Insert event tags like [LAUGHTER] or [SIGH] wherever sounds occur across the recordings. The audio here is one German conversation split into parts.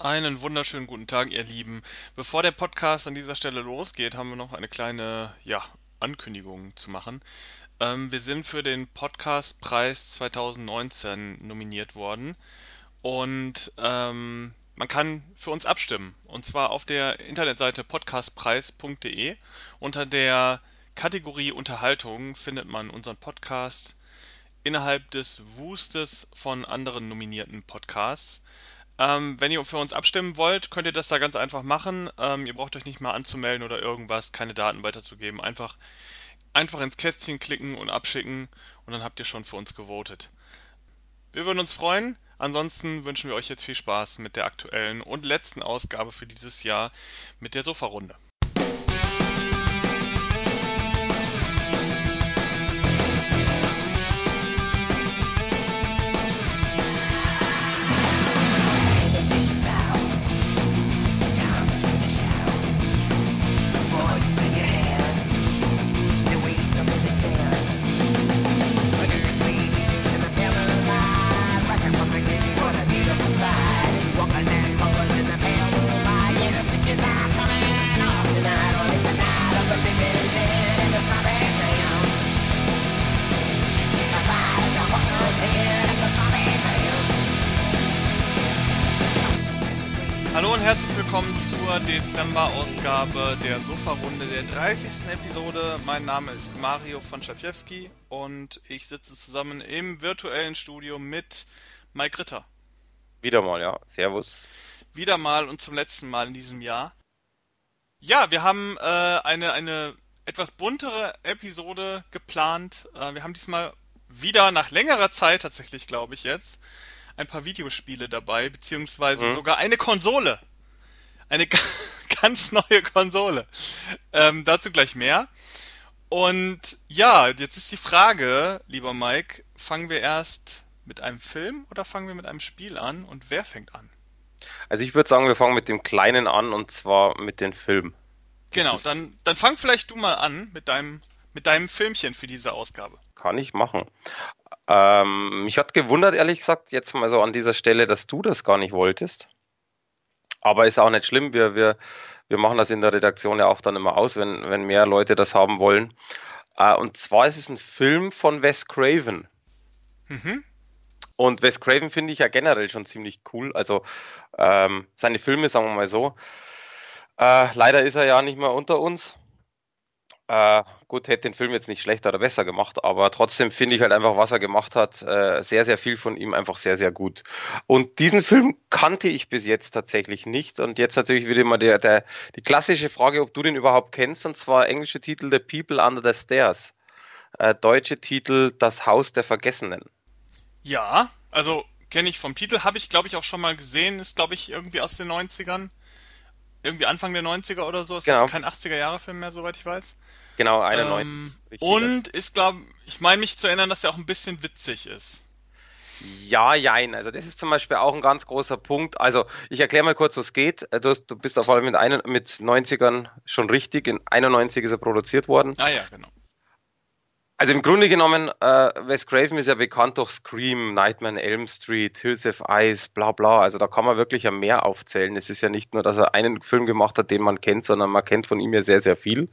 Einen wunderschönen guten Tag, ihr Lieben. Bevor der Podcast an dieser Stelle losgeht, haben wir noch eine kleine, ja, Ankündigung zu machen. Ähm, wir sind für den Podcastpreis 2019 nominiert worden und ähm, man kann für uns abstimmen. Und zwar auf der Internetseite podcastpreis.de. Unter der Kategorie Unterhaltung findet man unseren Podcast innerhalb des Wustes von anderen nominierten Podcasts. Ähm, wenn ihr für uns abstimmen wollt, könnt ihr das da ganz einfach machen. Ähm, ihr braucht euch nicht mal anzumelden oder irgendwas, keine Daten weiterzugeben. Einfach, einfach ins Kästchen klicken und abschicken und dann habt ihr schon für uns gewotet. Wir würden uns freuen. Ansonsten wünschen wir euch jetzt viel Spaß mit der aktuellen und letzten Ausgabe für dieses Jahr mit der Sofa-Runde. Willkommen zur Dezember-Ausgabe der Sofa-Runde der 30. Episode. Mein Name ist Mario von Schapiewski und ich sitze zusammen im virtuellen Studio mit Mike Ritter. Wieder mal, ja. Servus. Wieder mal und zum letzten Mal in diesem Jahr. Ja, wir haben äh, eine, eine etwas buntere Episode geplant. Äh, wir haben diesmal wieder nach längerer Zeit tatsächlich, glaube ich jetzt, ein paar Videospiele dabei, beziehungsweise mhm. sogar eine Konsole. Eine [LAUGHS] ganz neue Konsole. Ähm, dazu gleich mehr. Und ja, jetzt ist die Frage, lieber Mike, fangen wir erst mit einem Film oder fangen wir mit einem Spiel an und wer fängt an? Also ich würde sagen, wir fangen mit dem Kleinen an und zwar mit den Filmen. Genau, dann, dann fang vielleicht du mal an mit deinem, mit deinem Filmchen für diese Ausgabe. Kann ich machen. Ähm, mich hat gewundert, ehrlich gesagt, jetzt mal so an dieser Stelle, dass du das gar nicht wolltest. Aber ist auch nicht schlimm. Wir, wir, wir machen das in der Redaktion ja auch dann immer aus, wenn, wenn mehr Leute das haben wollen. Äh, und zwar ist es ein Film von Wes Craven. Mhm. Und Wes Craven finde ich ja generell schon ziemlich cool. Also ähm, seine Filme, sagen wir mal so. Äh, leider ist er ja nicht mehr unter uns. Äh, gut, hätte den Film jetzt nicht schlechter oder besser gemacht, aber trotzdem finde ich halt einfach, was er gemacht hat, äh, sehr, sehr viel von ihm einfach sehr, sehr gut. Und diesen Film kannte ich bis jetzt tatsächlich nicht. Und jetzt natürlich wieder mal der, der, die klassische Frage, ob du den überhaupt kennst, und zwar englische Titel The People Under the Stairs. Äh, deutsche Titel Das Haus der Vergessenen. Ja, also kenne ich vom Titel, habe ich glaube ich auch schon mal gesehen, ist glaube ich irgendwie aus den 90ern irgendwie Anfang der 90er oder so. Es genau. ist kein 80er-Jahre-Film mehr, soweit ich weiß. Genau, 91. Ähm, und ist, glaube ich, meine mich zu erinnern, dass er auch ein bisschen witzig ist. Ja, jein. Also das ist zum Beispiel auch ein ganz großer Punkt. Also ich erkläre mal kurz, was geht. Du, hast, du bist auf allem mit, ein, mit 90ern schon richtig. In 91 ist er produziert worden. Ah ja, genau. Also im Grunde genommen, äh, Wes Craven ist ja bekannt durch Scream, Nightmare Elm Street, Hills of Ice, bla bla. Also da kann man wirklich ja mehr aufzählen. Es ist ja nicht nur, dass er einen Film gemacht hat, den man kennt, sondern man kennt von ihm ja sehr, sehr viel.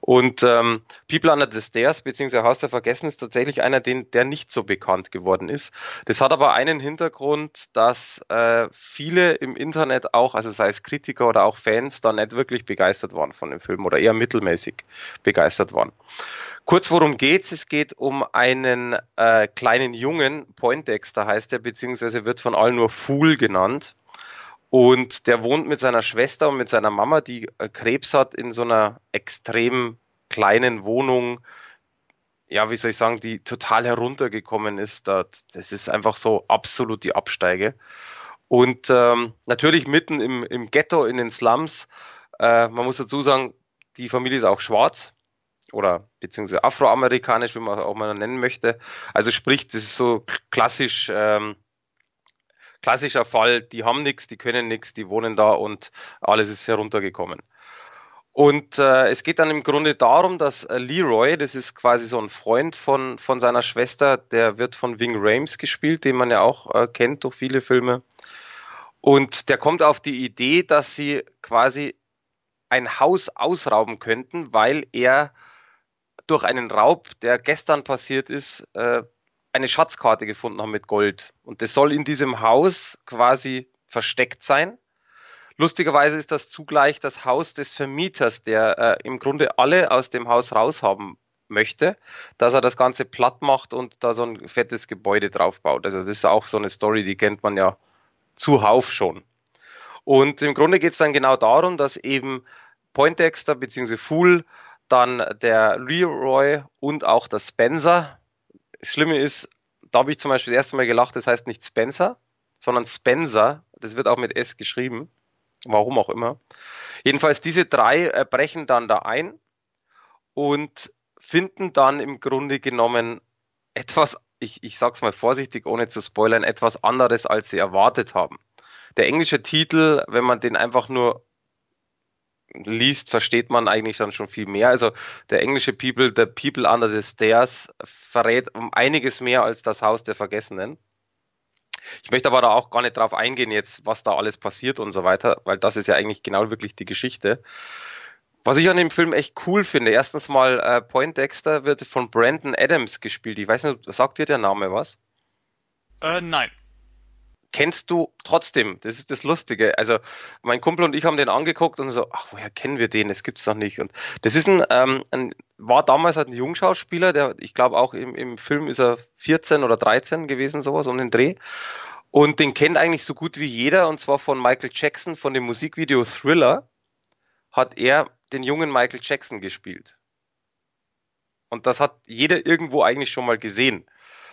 Und ähm, People Under the Stairs, beziehungsweise Haus der Vergessen, ist tatsächlich einer, den, der nicht so bekannt geworden ist. Das hat aber einen Hintergrund, dass äh, viele im Internet auch, also sei es Kritiker oder auch Fans, da nicht wirklich begeistert waren von dem Film oder eher mittelmäßig begeistert waren. Kurz worum geht's? Es geht um einen äh, kleinen Jungen, Poindexter heißt er, beziehungsweise wird von allen nur Fool genannt. Und der wohnt mit seiner Schwester und mit seiner Mama, die äh, Krebs hat, in so einer extrem kleinen Wohnung. Ja, wie soll ich sagen, die total heruntergekommen ist. Das ist einfach so absolut die Absteige. Und ähm, natürlich mitten im, im Ghetto, in den Slums. Äh, man muss dazu sagen, die Familie ist auch schwarz oder beziehungsweise afroamerikanisch, wie man auch mal nennen möchte. Also sprich, das ist so klassisch, ähm, klassischer Fall, die haben nichts, die können nichts, die wohnen da und alles ist heruntergekommen. Und äh, es geht dann im Grunde darum, dass äh, Leroy, das ist quasi so ein Freund von, von seiner Schwester, der wird von Wing Rames gespielt, den man ja auch äh, kennt durch viele Filme. Und der kommt auf die Idee, dass sie quasi ein Haus ausrauben könnten, weil er durch einen Raub, der gestern passiert ist, äh, eine Schatzkarte gefunden haben mit Gold. Und das soll in diesem Haus quasi versteckt sein. Lustigerweise ist das zugleich das Haus des Vermieters, der äh, im Grunde alle aus dem Haus raushaben möchte, dass er das Ganze platt macht und da so ein fettes Gebäude draufbaut. Also das ist auch so eine Story, die kennt man ja zuhauf schon. Und im Grunde geht es dann genau darum, dass eben Poindexter bzw. Fool, dann der Leroy und auch der Spencer. Das Schlimme ist, da habe ich zum Beispiel das erste Mal gelacht, das heißt nicht Spencer, sondern Spencer. Das wird auch mit S geschrieben. Warum auch immer. Jedenfalls diese drei äh, brechen dann da ein und finden dann im Grunde genommen etwas, ich, ich sag's mal vorsichtig, ohne zu spoilern, etwas anderes, als sie erwartet haben. Der englische Titel, wenn man den einfach nur liest, versteht man eigentlich dann schon viel mehr. Also der englische People, The People Under the Stairs, verrät um einiges mehr als das Haus der Vergessenen. Ich möchte aber da auch gar nicht drauf eingehen jetzt, was da alles passiert und so weiter, weil das ist ja eigentlich genau wirklich die Geschichte. Was ich an dem Film echt cool finde, erstens mal äh, Point Dexter wird von Brandon Adams gespielt. Ich weiß nicht, sagt dir der Name was? Äh, nein kennst du trotzdem. Das ist das Lustige. Also mein Kumpel und ich haben den angeguckt und so, ach, woher kennen wir den? Das gibt's doch nicht. Und das ist ein, ähm, ein war damals halt ein Jungschauspieler, der, ich glaube auch im, im Film ist er 14 oder 13 gewesen, sowas um den Dreh. Und den kennt eigentlich so gut wie jeder, und zwar von Michael Jackson, von dem Musikvideo Thriller, hat er den jungen Michael Jackson gespielt. Und das hat jeder irgendwo eigentlich schon mal gesehen.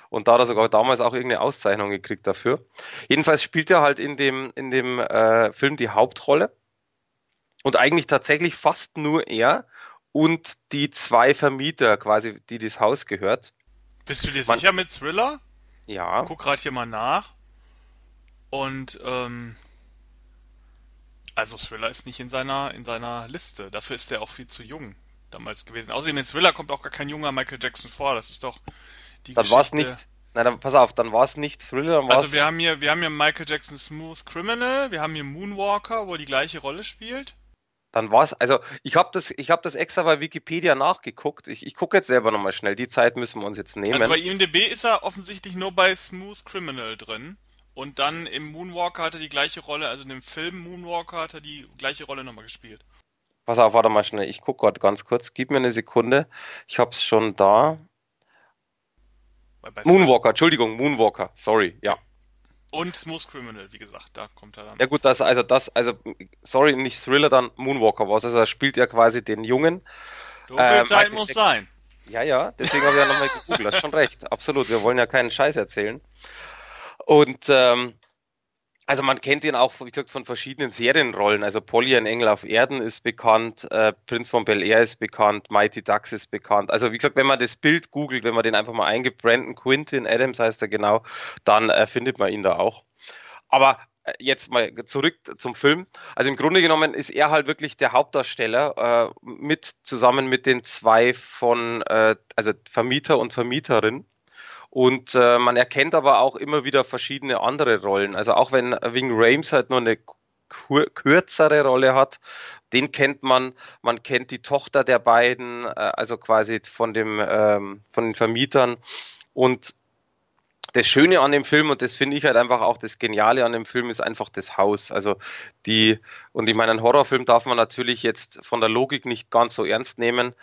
Und da hat er sogar damals auch irgendeine Auszeichnung gekriegt dafür. Jedenfalls spielt er halt in dem, in dem äh, Film die Hauptrolle. Und eigentlich tatsächlich fast nur er und die zwei Vermieter quasi, die das Haus gehört. Bist du dir Man, sicher mit Thriller? Ja. Guck gerade hier mal nach. Und ähm, also Thriller ist nicht in seiner in seiner Liste. Dafür ist er auch viel zu jung damals gewesen. Außerdem in Thriller kommt auch gar kein junger Michael Jackson vor. Das ist doch die dann war es nicht. Nein, dann, pass auf, dann war es nicht Thriller. Dann also wir haben hier, wir haben hier Michael Jackson Smooth Criminal, wir haben hier Moonwalker, wo er die gleiche Rolle spielt. Dann war es, also ich habe das, ich habe das extra bei Wikipedia nachgeguckt. Ich, ich gucke jetzt selber nochmal schnell. Die Zeit müssen wir uns jetzt nehmen. Also bei IMDb ist er offensichtlich nur bei Smooth Criminal drin. Und dann im Moonwalker hat er die gleiche Rolle, also in dem Film Moonwalker hat er die gleiche Rolle nochmal gespielt. Pass auf, warte mal schnell. Ich gucke gerade ganz kurz. Gib mir eine Sekunde. Ich hab's schon da. Moonwalker, Entschuldigung, Moonwalker, sorry, ja. Und Smooth Criminal, wie gesagt, da kommt er dann. Ja gut, das, also das, also, sorry, nicht Thriller, dann Moonwalker war Also er spielt ja quasi den Jungen. So viel ähm, Zeit muss sein. Ja, ja, deswegen habe ich ja nochmal gegoogelt, hast schon recht, absolut, wir wollen ja keinen Scheiß erzählen. Und ähm, also man kennt ihn auch, wie gesagt, von verschiedenen Serienrollen. Also Polly, ein Engel auf Erden ist bekannt, äh, Prinz von Bel Air ist bekannt, Mighty Ducks ist bekannt. Also wie gesagt, wenn man das Bild googelt, wenn man den einfach mal eingibt, Brandon Quintin Adams heißt er genau, dann äh, findet man ihn da auch. Aber äh, jetzt mal zurück zum Film. Also im Grunde genommen ist er halt wirklich der Hauptdarsteller äh, mit zusammen mit den zwei von äh, also Vermieter und Vermieterin und äh, man erkennt aber auch immer wieder verschiedene andere Rollen. Also auch wenn Wing Rames halt nur eine kürzere Rolle hat, den kennt man. Man kennt die Tochter der beiden, äh, also quasi von dem ähm, von den Vermietern. Und das Schöne an dem Film und das finde ich halt einfach auch das Geniale an dem Film ist einfach das Haus. Also die und ich meine, einen Horrorfilm darf man natürlich jetzt von der Logik nicht ganz so ernst nehmen,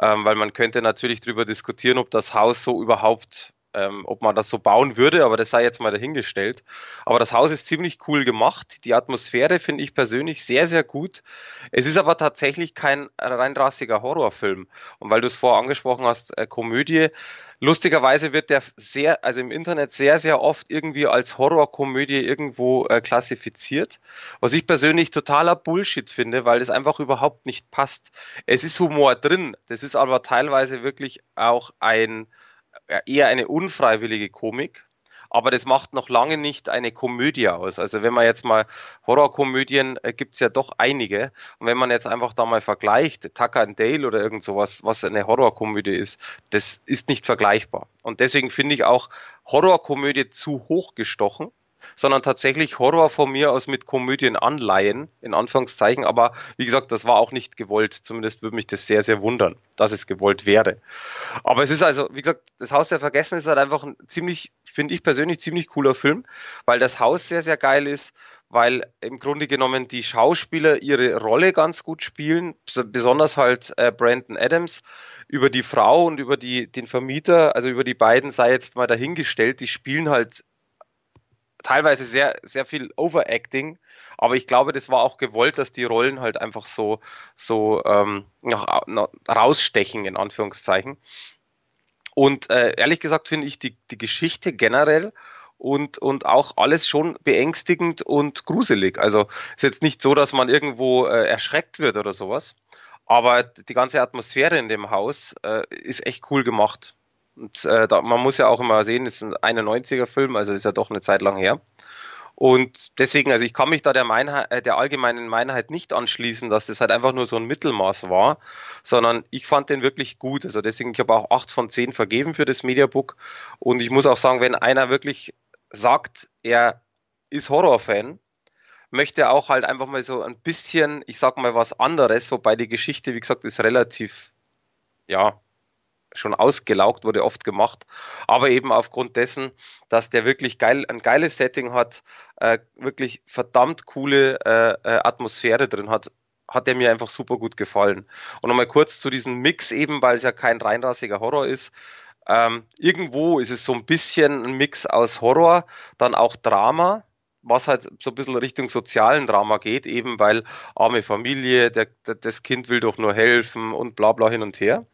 ähm, weil man könnte natürlich darüber diskutieren, ob das Haus so überhaupt ähm, ob man das so bauen würde, aber das sei jetzt mal dahingestellt. Aber das Haus ist ziemlich cool gemacht. Die Atmosphäre finde ich persönlich sehr, sehr gut. Es ist aber tatsächlich kein rein rassiger Horrorfilm. Und weil du es vorher angesprochen hast, äh, Komödie, lustigerweise wird der sehr, also im Internet sehr, sehr oft irgendwie als Horrorkomödie irgendwo äh, klassifiziert. Was ich persönlich totaler Bullshit finde, weil das einfach überhaupt nicht passt. Es ist Humor drin. Das ist aber teilweise wirklich auch ein eher eine unfreiwillige Komik, aber das macht noch lange nicht eine Komödie aus. Also wenn man jetzt mal Horrorkomödien äh, gibt's ja doch einige und wenn man jetzt einfach da mal vergleicht, Tucker and Dale oder irgend sowas, was eine Horrorkomödie ist, das ist nicht vergleichbar. Und deswegen finde ich auch Horrorkomödie zu hoch gestochen. Sondern tatsächlich Horror von mir aus mit Komödien anleihen, in Anführungszeichen. Aber wie gesagt, das war auch nicht gewollt. Zumindest würde mich das sehr, sehr wundern, dass es gewollt wäre. Aber es ist also, wie gesagt, das Haus der Vergessen ist halt einfach ein ziemlich, finde ich persönlich, ziemlich cooler Film, weil das Haus sehr, sehr geil ist, weil im Grunde genommen die Schauspieler ihre Rolle ganz gut spielen, besonders halt äh, Brandon Adams über die Frau und über die, den Vermieter, also über die beiden sei jetzt mal dahingestellt, die spielen halt teilweise sehr, sehr viel Overacting, aber ich glaube, das war auch gewollt, dass die Rollen halt einfach so, so ähm, nach, nach, rausstechen, in Anführungszeichen. Und äh, ehrlich gesagt finde ich die, die Geschichte generell und, und auch alles schon beängstigend und gruselig. Also ist jetzt nicht so, dass man irgendwo äh, erschreckt wird oder sowas. Aber die ganze Atmosphäre in dem Haus äh, ist echt cool gemacht. Und äh, da, man muss ja auch immer sehen, es ist ein 91er Film, also ist ja doch eine Zeit lang her. Und deswegen, also ich kann mich da der, Meinheit, äh, der allgemeinen Meinheit nicht anschließen, dass das halt einfach nur so ein Mittelmaß war, sondern ich fand den wirklich gut. Also deswegen, ich habe auch acht von zehn vergeben für das Mediabook. Und ich muss auch sagen, wenn einer wirklich sagt, er ist Horrorfan, möchte auch halt einfach mal so ein bisschen, ich sag mal was anderes, wobei die Geschichte, wie gesagt, ist relativ, ja, schon ausgelaugt, wurde oft gemacht, aber eben aufgrund dessen, dass der wirklich geil, ein geiles Setting hat, äh, wirklich verdammt coole äh, äh Atmosphäre drin hat, hat der mir einfach super gut gefallen. Und nochmal kurz zu diesem Mix eben, weil es ja kein reinrassiger Horror ist. Ähm, irgendwo ist es so ein bisschen ein Mix aus Horror, dann auch Drama, was halt so ein bisschen Richtung sozialen Drama geht, eben weil arme Familie, der, der, das Kind will doch nur helfen und bla bla hin und her.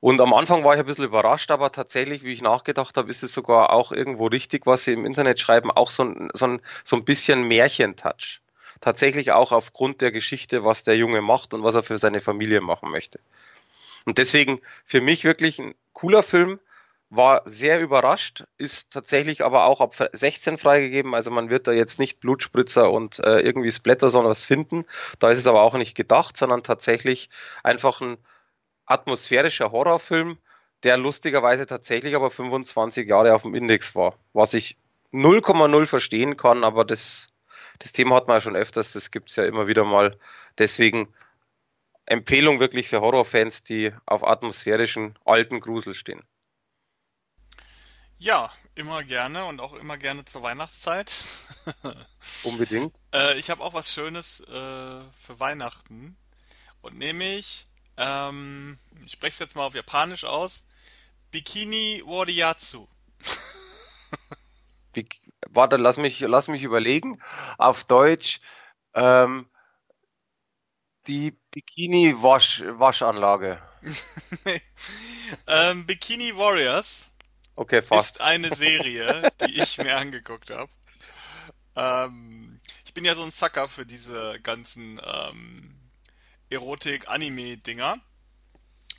Und am Anfang war ich ein bisschen überrascht, aber tatsächlich, wie ich nachgedacht habe, ist es sogar auch irgendwo richtig, was sie im Internet schreiben, auch so ein, so ein, so ein bisschen Märchentouch. Tatsächlich auch aufgrund der Geschichte, was der Junge macht und was er für seine Familie machen möchte. Und deswegen für mich wirklich ein cooler Film, war sehr überrascht, ist tatsächlich aber auch ab 16 freigegeben. Also man wird da jetzt nicht Blutspritzer und äh, irgendwie Splatter, sondern was finden. Da ist es aber auch nicht gedacht, sondern tatsächlich einfach ein atmosphärischer Horrorfilm, der lustigerweise tatsächlich aber 25 Jahre auf dem Index war. Was ich 0,0 verstehen kann, aber das, das Thema hat man ja schon öfters, das gibt's ja immer wieder mal. Deswegen Empfehlung wirklich für Horrorfans, die auf atmosphärischen alten Grusel stehen. Ja, immer gerne und auch immer gerne zur Weihnachtszeit. [LAUGHS] Unbedingt. Äh, ich habe auch was Schönes äh, für Weihnachten. Und nämlich, ähm, ich spreche es jetzt mal auf Japanisch aus, Bikini Wariatsu. [LAUGHS] Bik Warte, lass mich, lass mich überlegen. Auf Deutsch ähm, die Bikini-Waschanlage. [LAUGHS] ähm, Bikini Warriors Okay, fast. ist eine Serie, [LAUGHS] die ich mir angeguckt habe. Ähm, ich bin ja so ein Sucker für diese ganzen ähm, Erotik-Anime-Dinger.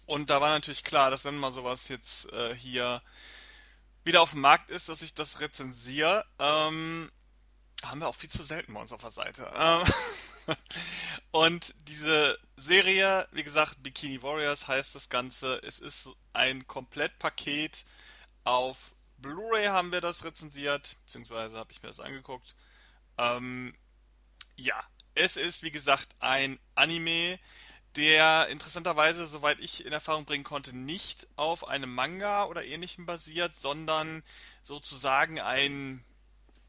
Und da war natürlich klar, dass wenn mal sowas jetzt äh, hier wieder auf dem Markt ist, dass ich das rezensiere. Ähm, haben wir auch viel zu selten bei uns auf der Seite. Ähm, [LAUGHS] und diese Serie, wie gesagt, Bikini Warriors heißt das Ganze. Es ist ein Komplettpaket auf Blu-ray haben wir das rezensiert, beziehungsweise habe ich mir das angeguckt. Ähm, ja, es ist wie gesagt ein Anime, der interessanterweise, soweit ich in Erfahrung bringen konnte, nicht auf einem Manga oder ähnlichem basiert, sondern sozusagen ein,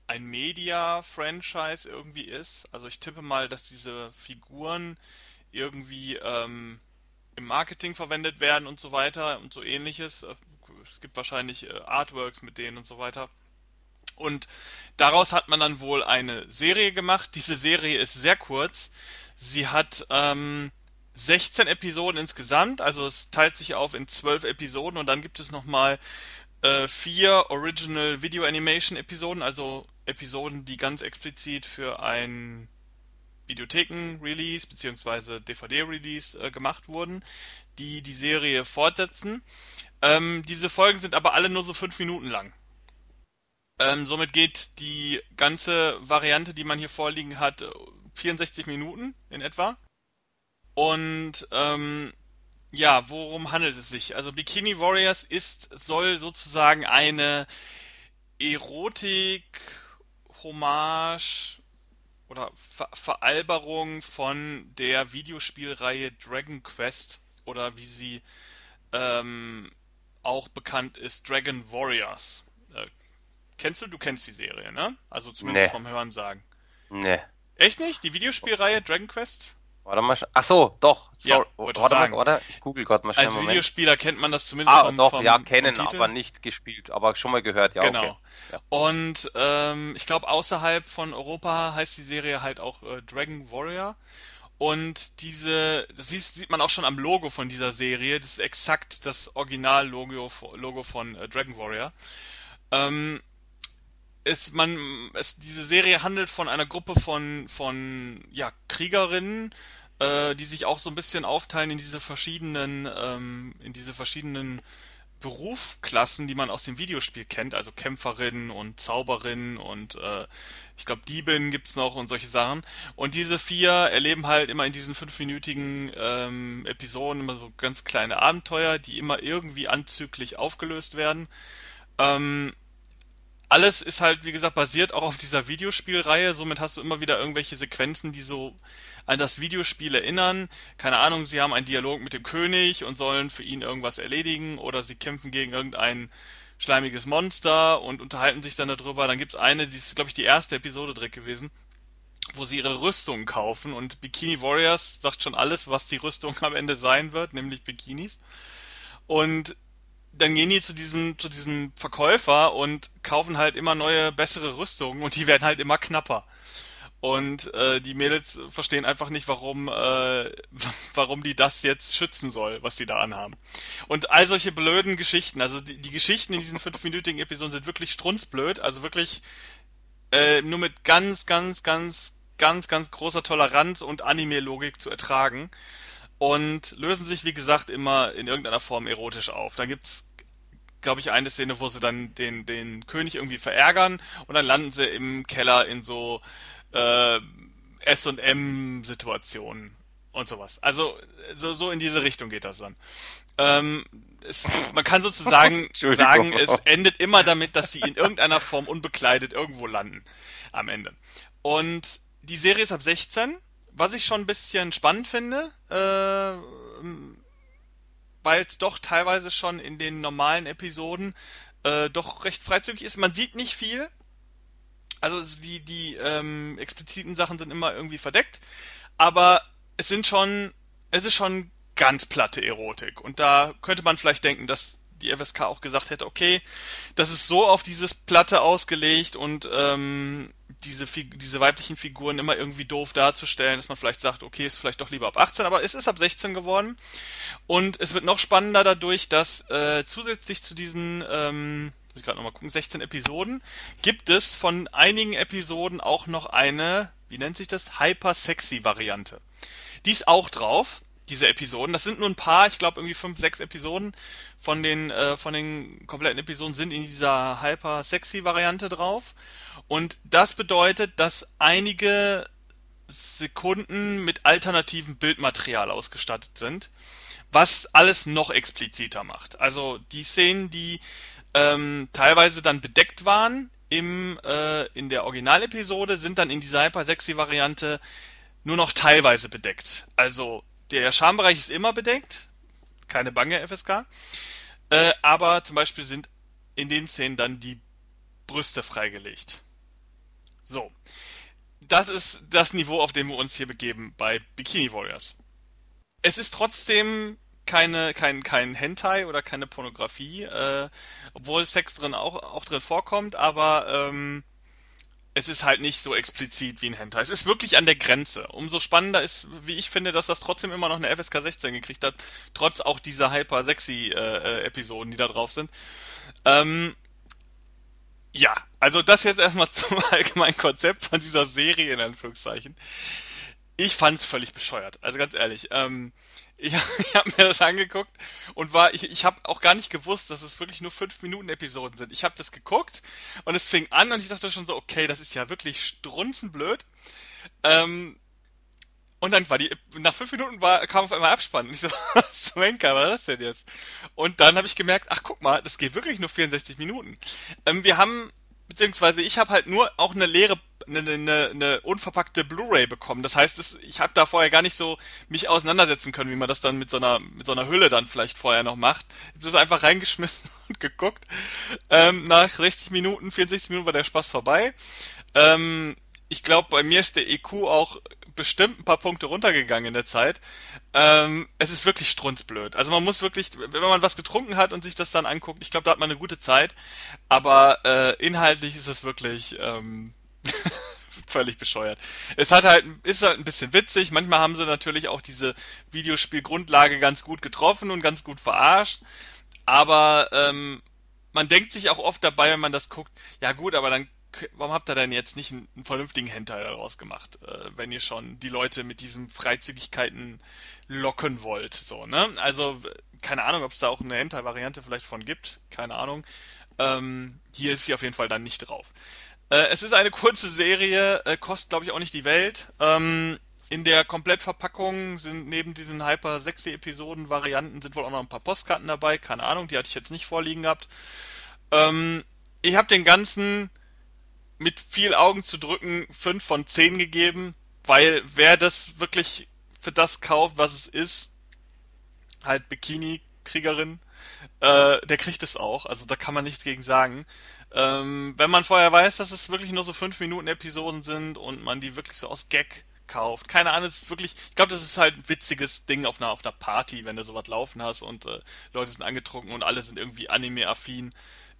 ein Media-Franchise irgendwie ist. Also ich tippe mal, dass diese Figuren irgendwie ähm, im Marketing verwendet werden und so weiter und so ähnliches. Äh, es gibt wahrscheinlich äh, Artworks mit denen und so weiter. Und daraus hat man dann wohl eine Serie gemacht. Diese Serie ist sehr kurz. Sie hat ähm, 16 Episoden insgesamt, also es teilt sich auf in 12 Episoden und dann gibt es nochmal äh, vier Original Video Animation Episoden, also Episoden, die ganz explizit für ein Videotheken-Release bzw. DVD-Release äh, gemacht wurden, die die Serie fortsetzen. Ähm, diese Folgen sind aber alle nur so fünf Minuten lang. Ähm, somit geht die ganze Variante, die man hier vorliegen hat, 64 Minuten in etwa. Und ähm, ja, worum handelt es sich? Also Bikini Warriors ist, soll sozusagen eine Erotik Hommage oder Ver Veralberung von der Videospielreihe Dragon Quest oder wie sie ähm, auch bekannt ist, Dragon Warriors. Äh, kennst du? Du kennst die Serie, ne? Also zumindest Ne, vom Hören sagen. ne. Echt nicht? Die Videospielreihe Dragon Quest? Warte mal. Ach so, doch. Ja, Sorry. wollte Warte mal, sagen. warte. Ich google gerade mal schnell Als Moment. Videospieler kennt man das zumindest Ah, vom, doch, ja, vom, vom kennen, aber Titel. nicht gespielt, aber schon mal gehört, ja, okay. Genau. Ja. Und ähm, ich glaube, außerhalb von Europa heißt die Serie halt auch äh, Dragon Warrior. Und diese, das sieht, sieht man auch schon am Logo von dieser Serie. Das ist exakt das Original-Logo Logo von äh, Dragon Warrior. Ähm, es, man, es, diese Serie handelt von einer Gruppe von, von ja, Kriegerinnen, äh, die sich auch so ein bisschen aufteilen in diese verschiedenen, ähm, in diese verschiedenen Berufsklassen, die man aus dem Videospiel kennt, also Kämpferin und Zauberin und äh, ich glaube Diebin gibt's noch und solche Sachen. Und diese vier erleben halt immer in diesen fünfminütigen ähm, Episoden immer so ganz kleine Abenteuer, die immer irgendwie anzüglich aufgelöst werden. Ähm, alles ist halt, wie gesagt, basiert auch auf dieser Videospielreihe. Somit hast du immer wieder irgendwelche Sequenzen, die so an das Videospiel erinnern. Keine Ahnung, sie haben einen Dialog mit dem König und sollen für ihn irgendwas erledigen oder sie kämpfen gegen irgendein schleimiges Monster und unterhalten sich dann darüber. Dann gibt's eine, die ist, glaube ich, die erste Episode direkt gewesen, wo sie ihre Rüstung kaufen und Bikini Warriors sagt schon alles, was die Rüstung am Ende sein wird, nämlich Bikinis. Und dann gehen die zu diesem, zu diesem Verkäufer und kaufen halt immer neue, bessere Rüstungen und die werden halt immer knapper. Und äh, die Mädels verstehen einfach nicht, warum, äh, [LAUGHS] warum die das jetzt schützen soll, was sie da anhaben. Und all solche blöden Geschichten, also die, die Geschichten in diesen fünfminütigen Episoden sind wirklich strunzblöd, also wirklich äh, nur mit ganz, ganz, ganz, ganz, ganz großer Toleranz und Anime-Logik zu ertragen und lösen sich, wie gesagt, immer in irgendeiner Form erotisch auf. Da gibt's glaube ich, eine Szene, wo sie dann den, den König irgendwie verärgern und dann landen sie im Keller in so äh, S&M-Situationen und sowas. Also so, so in diese Richtung geht das dann. Ähm, es, man kann sozusagen [LAUGHS] sagen, es endet immer damit, dass sie in irgendeiner Form unbekleidet irgendwo landen am Ende. Und die Serie ist ab 16, was ich schon ein bisschen spannend finde, äh, weil es doch teilweise schon in den normalen Episoden äh, doch recht freizügig ist. Man sieht nicht viel, also die, die ähm, expliziten Sachen sind immer irgendwie verdeckt, aber es sind schon, es ist schon ganz platte Erotik. Und da könnte man vielleicht denken, dass die FSK auch gesagt hätte, okay, das ist so auf dieses Platte ausgelegt und ähm, diese, diese weiblichen Figuren immer irgendwie doof darzustellen, dass man vielleicht sagt, okay, ist vielleicht doch lieber ab 18, aber es ist ab 16 geworden. Und es wird noch spannender dadurch, dass äh, zusätzlich zu diesen, ähm, muss ich gerade nochmal gucken, 16 Episoden, gibt es von einigen Episoden auch noch eine, wie nennt sich das, Hyper-Sexy-Variante. Die ist auch drauf, diese Episoden. Das sind nur ein paar, ich glaube irgendwie fünf, sechs Episoden von den, äh, von den kompletten Episoden sind in dieser Hyper-Sexy-Variante drauf. Und das bedeutet, dass einige Sekunden mit alternativem Bildmaterial ausgestattet sind was alles noch expliziter macht. Also die Szenen, die ähm, teilweise dann bedeckt waren im, äh, in der Originalepisode, sind dann in dieser Hyper-Sexy-Variante nur noch teilweise bedeckt. Also der Schambereich ist immer bedeckt, keine Bange FSK, äh, aber zum Beispiel sind in den Szenen dann die Brüste freigelegt. So, das ist das Niveau, auf dem wir uns hier begeben bei Bikini Warriors. es ist trotzdem keine, kein, kein Hentai oder keine Pornografie, äh, obwohl Sex drin auch, auch drin vorkommt, aber ähm, es ist halt nicht so explizit wie ein Hentai. Es ist wirklich an der Grenze. Umso spannender ist, wie ich finde, dass das trotzdem immer noch eine FSK 16 gekriegt hat, trotz auch dieser hyper sexy äh, äh, Episoden, die da drauf sind. Ähm, ja, also das jetzt erstmal [LAUGHS] zum allgemeinen Konzept von dieser Serie in Anführungszeichen. Ich fand's völlig bescheuert. Also ganz ehrlich. Ähm, ich [LAUGHS] ich habe mir das angeguckt und war, ich, ich habe auch gar nicht gewusst, dass es wirklich nur 5 Minuten Episoden sind. Ich habe das geguckt und es fing an und ich dachte schon so, okay, das ist ja wirklich strunzenblöd. Ähm, und dann war die, nach 5 Minuten war, kam auf einmal Abspann. Und ich so, [LAUGHS] was zum Henker war das denn jetzt? Und dann habe ich gemerkt, ach guck mal, das geht wirklich nur 64 Minuten. Ähm, wir haben beziehungsweise ich habe halt nur auch eine leere, eine, eine, eine unverpackte Blu-ray bekommen. Das heißt, es, ich habe da vorher gar nicht so mich auseinandersetzen können, wie man das dann mit so einer mit so einer Hülle dann vielleicht vorher noch macht. Ich habe das einfach reingeschmissen [LAUGHS] und geguckt. Ähm, nach 60 Minuten, 64 Minuten war der Spaß vorbei. Ähm, ich glaube, bei mir ist der EQ auch bestimmt ein paar Punkte runtergegangen in der Zeit. Ähm, es ist wirklich strunzblöd. Also man muss wirklich, wenn man was getrunken hat und sich das dann anguckt, ich glaube, da hat man eine gute Zeit. Aber äh, inhaltlich ist es wirklich ähm, [LAUGHS] völlig bescheuert. Es hat halt, ist halt ein bisschen witzig. Manchmal haben sie natürlich auch diese Videospielgrundlage ganz gut getroffen und ganz gut verarscht. Aber ähm, man denkt sich auch oft dabei, wenn man das guckt, ja gut, aber dann warum habt ihr denn jetzt nicht einen, einen vernünftigen Hentai daraus gemacht, äh, wenn ihr schon die Leute mit diesen Freizügigkeiten locken wollt, so, ne? Also, keine Ahnung, ob es da auch eine Hentai-Variante vielleicht von gibt, keine Ahnung. Ähm, hier ist sie auf jeden Fall dann nicht drauf. Äh, es ist eine kurze Serie, äh, kostet glaube ich auch nicht die Welt. Ähm, in der Komplettverpackung sind neben diesen Hyper sexy Episoden Varianten sind wohl auch noch ein paar Postkarten dabei, keine Ahnung, die hatte ich jetzt nicht vorliegen gehabt. Ähm, ich habe den ganzen mit viel Augen zu drücken 5 von 10 gegeben, weil wer das wirklich für das kauft, was es ist, halt Bikini-Kriegerin, äh, der kriegt es auch. Also da kann man nichts gegen sagen. Ähm, wenn man vorher weiß, dass es wirklich nur so 5 Minuten Episoden sind und man die wirklich so aus Gag kauft. Keine Ahnung, es ist wirklich, ich glaube, das ist halt ein witziges Ding auf einer, auf einer Party, wenn du sowas laufen hast und äh, Leute sind angetrunken und alle sind irgendwie Anime-affin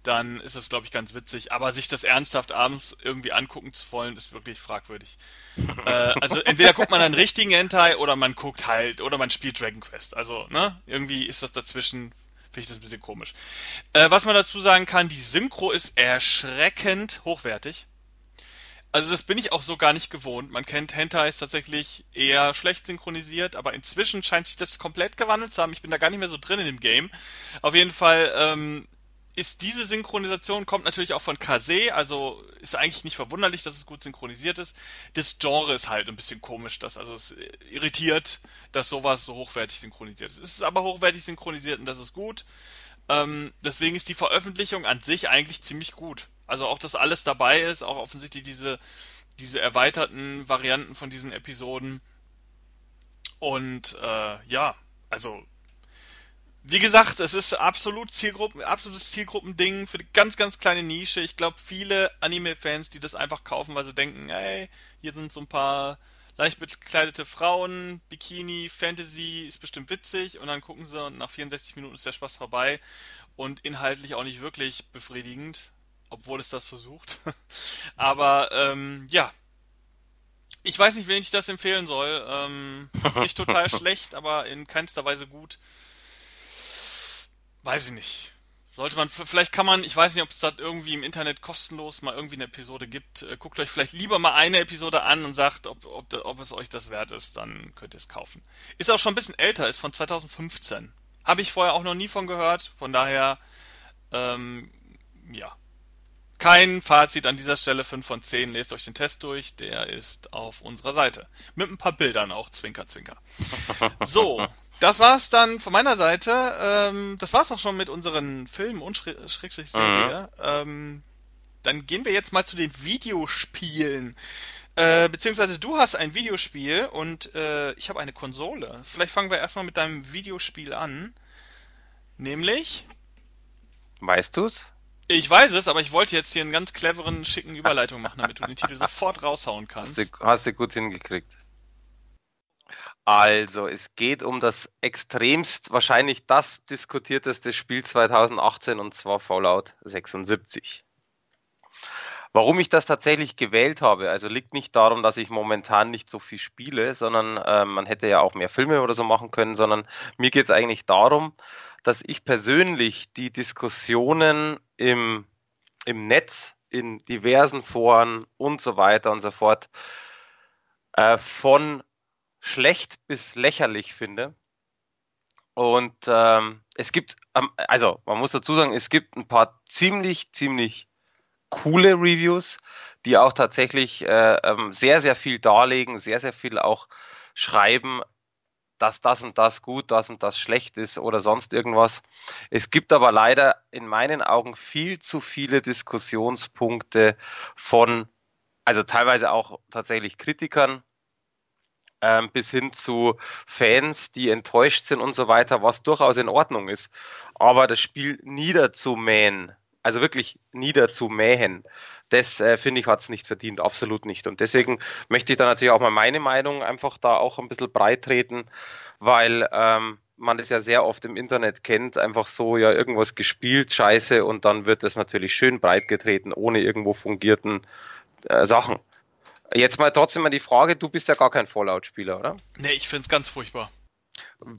dann ist das, glaube ich, ganz witzig. Aber sich das ernsthaft abends irgendwie angucken zu wollen, ist wirklich fragwürdig. [LAUGHS] äh, also entweder guckt man einen richtigen Hentai oder man guckt halt, oder man spielt Dragon Quest. Also, ne? Irgendwie ist das dazwischen, finde ich das ein bisschen komisch. Äh, was man dazu sagen kann, die Synchro ist erschreckend hochwertig. Also das bin ich auch so gar nicht gewohnt. Man kennt Hentai ist tatsächlich eher schlecht synchronisiert, aber inzwischen scheint sich das komplett gewandelt zu haben. Ich bin da gar nicht mehr so drin in dem Game. Auf jeden Fall ähm, ist diese Synchronisation kommt natürlich auch von Kase, also ist eigentlich nicht verwunderlich, dass es gut synchronisiert ist. Das Genre ist halt ein bisschen komisch, dass also es irritiert, dass sowas so hochwertig synchronisiert ist. Es ist aber hochwertig synchronisiert und das ist gut. Ähm, deswegen ist die Veröffentlichung an sich eigentlich ziemlich gut. Also auch, dass alles dabei ist, auch offensichtlich diese diese erweiterten Varianten von diesen Episoden. Und äh, ja, also wie gesagt, es ist absolut Zielgruppen, absolutes Zielgruppending für die ganz, ganz kleine Nische. Ich glaube, viele Anime-Fans, die das einfach kaufen, weil sie denken, ey, hier sind so ein paar leicht bekleidete Frauen, Bikini, Fantasy, ist bestimmt witzig und dann gucken sie und nach 64 Minuten ist der Spaß vorbei und inhaltlich auch nicht wirklich befriedigend, obwohl es das versucht. [LAUGHS] Aber ähm, ja, ich weiß nicht, wen ich das empfehlen soll. Ähm, [LAUGHS] ist nicht total schlecht, aber in keinster Weise gut. Weiß ich nicht. Sollte man, vielleicht kann man, ich weiß nicht, ob es das irgendwie im Internet kostenlos mal irgendwie eine Episode gibt. Äh, guckt euch vielleicht lieber mal eine Episode an und sagt, ob, ob, ob es euch das wert ist, dann könnt ihr es kaufen. Ist auch schon ein bisschen älter, ist von 2015. Habe ich vorher auch noch nie von gehört, von daher, ähm, ja. Kein Fazit an dieser Stelle, 5 von 10, lest euch den Test durch, der ist auf unserer Seite. Mit ein paar Bildern auch, Zwinker, Zwinker. [LAUGHS] So, das war's dann von meiner Seite. Ähm, das war's auch schon mit unseren Filmen und Schrägstrich-Serie. Mhm. Ähm, dann gehen wir jetzt mal zu den Videospielen. Äh, beziehungsweise du hast ein Videospiel und äh, ich habe eine Konsole. Vielleicht fangen wir erstmal mit deinem Videospiel an. Nämlich. Weißt du's? Ich weiß es, aber ich wollte jetzt hier einen ganz cleveren, schicken Überleitung machen, damit du den Titel sofort raushauen kannst. Hast du, hast du gut hingekriegt. Also, es geht um das extremst, wahrscheinlich das diskutierteste Spiel 2018 und zwar Fallout 76. Warum ich das tatsächlich gewählt habe, also liegt nicht darum, dass ich momentan nicht so viel spiele, sondern äh, man hätte ja auch mehr Filme oder so machen können, sondern mir geht es eigentlich darum, dass ich persönlich die Diskussionen im, im Netz, in diversen Foren und so weiter und so fort äh, von schlecht bis lächerlich finde. Und ähm, es gibt, also man muss dazu sagen, es gibt ein paar ziemlich, ziemlich coole Reviews, die auch tatsächlich äh, ähm, sehr, sehr viel darlegen, sehr, sehr viel auch schreiben, dass das und das gut, das und das schlecht ist oder sonst irgendwas. Es gibt aber leider in meinen Augen viel zu viele Diskussionspunkte von, also teilweise auch tatsächlich Kritikern, ähm, bis hin zu Fans, die enttäuscht sind und so weiter, was durchaus in Ordnung ist. Aber das Spiel niederzumähen, also wirklich niederzumähen, das äh, finde ich hat es nicht verdient, absolut nicht. Und deswegen möchte ich da natürlich auch mal meine Meinung einfach da auch ein bisschen breit treten, weil ähm, man das ja sehr oft im Internet kennt, einfach so ja irgendwas gespielt, scheiße, und dann wird das natürlich schön breit getreten, ohne irgendwo fungierten äh, Sachen. Jetzt mal trotzdem mal die Frage, du bist ja gar kein Fallout-Spieler, oder? Nee, ich find's ganz furchtbar.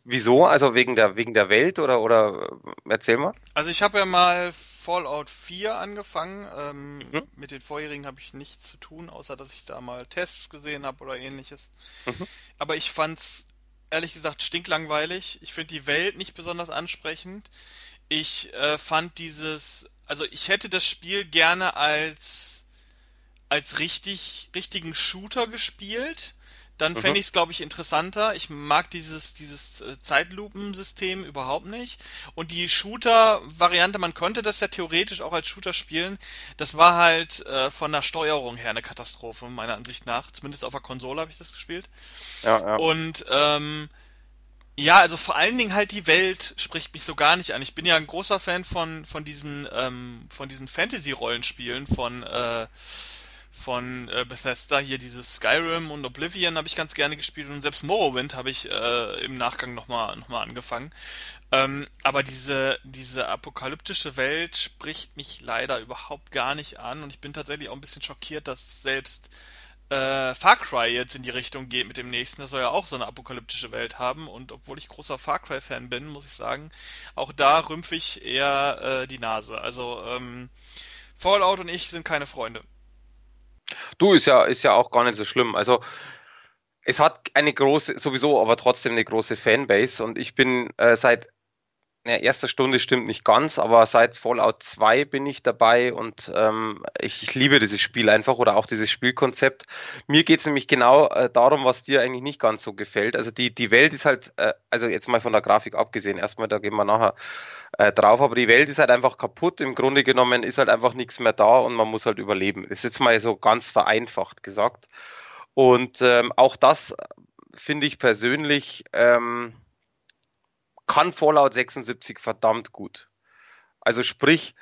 Wieso? Also wegen der wegen der Welt oder oder erzähl mal. Also ich habe ja mal Fallout 4 angefangen. Ähm, Mhm. mit den vorherigen habe ich nichts zu tun, außer dass ich da mal Tests gesehen habe oder ähnliches. Mhm. Aber ich fand's ehrlich gesagt stinklangweilig. Ich finde die Welt nicht besonders ansprechend. Ich äh, fand dieses, also ich hätte das Spiel gerne als als richtig, richtigen Shooter gespielt, dann Mhm. fände ich es, glaube ich, interessanter. Ich mag dieses, dieses äh, Zeitlupensystem überhaupt nicht. Und die Shooter-Variante, man konnte das ja theoretisch auch als Shooter spielen. Das war halt äh, von der Steuerung her eine Katastrophe, meiner Ansicht nach. Zumindest auf der Konsole habe ich das gespielt. Ja, ja. Und ähm, ja, also vor allen Dingen halt die Welt spricht mich so gar nicht an. Ich bin ja ein großer Fan von von diesen ähm, von diesen Fantasy-Rollenspielen von äh, von äh, Bethesda hier dieses Skyrim und Oblivion habe ich ganz gerne gespielt und selbst Morrowind habe ich äh, im Nachgang nochmal noch mal angefangen. Ähm, aber diese diese apokalyptische Welt spricht mich leider überhaupt gar nicht an und ich bin tatsächlich auch ein bisschen schockiert, dass selbst äh, Far Cry jetzt in die Richtung geht mit dem nächsten. Das soll ja auch so eine apokalyptische Welt haben. Und obwohl ich großer Far Cry-Fan bin, muss ich sagen, auch da rümpfe ich eher äh, die Nase. Also ähm, Fallout und ich sind keine Freunde. Du ist ja ist ja auch gar nicht so schlimm. Also es hat eine große, sowieso, aber trotzdem eine große Fanbase und ich bin äh, seit ja, erster Stunde stimmt nicht ganz, aber seit Fallout 2 bin ich dabei und ähm, ich, ich liebe dieses Spiel einfach oder auch dieses Spielkonzept. Mir geht's nämlich genau äh, darum, was dir eigentlich nicht ganz so gefällt. Also die, die Welt ist halt, äh, also jetzt mal von der Grafik abgesehen, erstmal, da gehen wir nachher äh, drauf, aber die Welt ist halt einfach kaputt. Im Grunde genommen ist halt einfach nichts mehr da und man muss halt überleben. Ist jetzt mal so ganz vereinfacht gesagt. Und ähm, auch das finde ich persönlich. Ähm, kann Fallout 76 verdammt gut. Also sprich,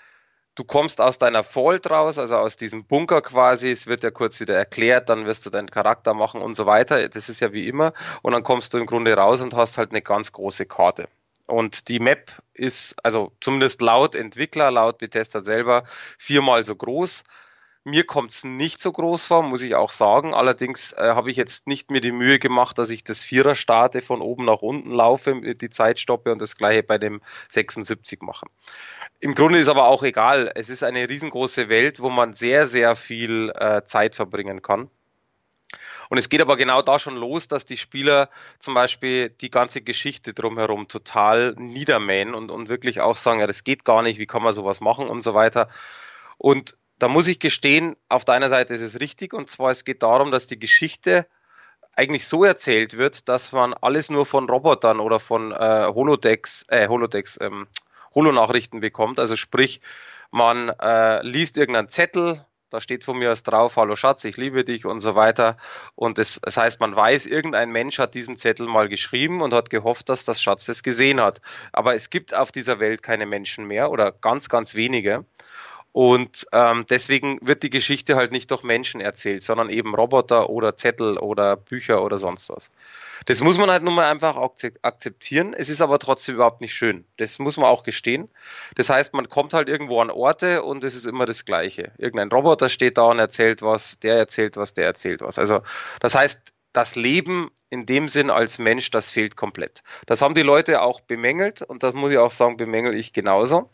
du kommst aus deiner Vault raus, also aus diesem Bunker quasi, es wird ja kurz wieder erklärt, dann wirst du deinen Charakter machen und so weiter. Das ist ja wie immer. Und dann kommst du im Grunde raus und hast halt eine ganz große Karte. Und die Map ist, also zumindest laut Entwickler, laut Bethesda selber, viermal so groß. Mir kommt es nicht so groß vor, muss ich auch sagen. Allerdings äh, habe ich jetzt nicht mir die Mühe gemacht, dass ich das Vierer starte, von oben nach unten laufe, die Zeit stoppe und das gleiche bei dem 76 mache. Im Grunde ist aber auch egal. Es ist eine riesengroße Welt, wo man sehr, sehr viel äh, Zeit verbringen kann. Und es geht aber genau da schon los, dass die Spieler zum Beispiel die ganze Geschichte drumherum total niedermähen und, und wirklich auch sagen, ja, das geht gar nicht, wie kann man sowas machen und so weiter. Und da muss ich gestehen, auf deiner Seite ist es richtig. Und zwar, es geht darum, dass die Geschichte eigentlich so erzählt wird, dass man alles nur von Robotern oder von äh, Holodecks, äh, Holodecks, ähm, Holonachrichten bekommt. Also sprich, man äh, liest irgendeinen Zettel, da steht von mir aus drauf, hallo Schatz, ich liebe dich und so weiter. Und das, das heißt, man weiß, irgendein Mensch hat diesen Zettel mal geschrieben und hat gehofft, dass das Schatz das gesehen hat. Aber es gibt auf dieser Welt keine Menschen mehr oder ganz, ganz wenige. Und ähm, deswegen wird die Geschichte halt nicht durch Menschen erzählt, sondern eben Roboter oder Zettel oder Bücher oder sonst was. Das muss man halt nun mal einfach akzeptieren. Es ist aber trotzdem überhaupt nicht schön. Das muss man auch gestehen. Das heißt, man kommt halt irgendwo an Orte und es ist immer das Gleiche. Irgendein Roboter steht da und erzählt was, der erzählt was, der erzählt was. Also das heißt, das Leben in dem Sinn als Mensch, das fehlt komplett. Das haben die Leute auch bemängelt und das muss ich auch sagen, bemängel ich genauso.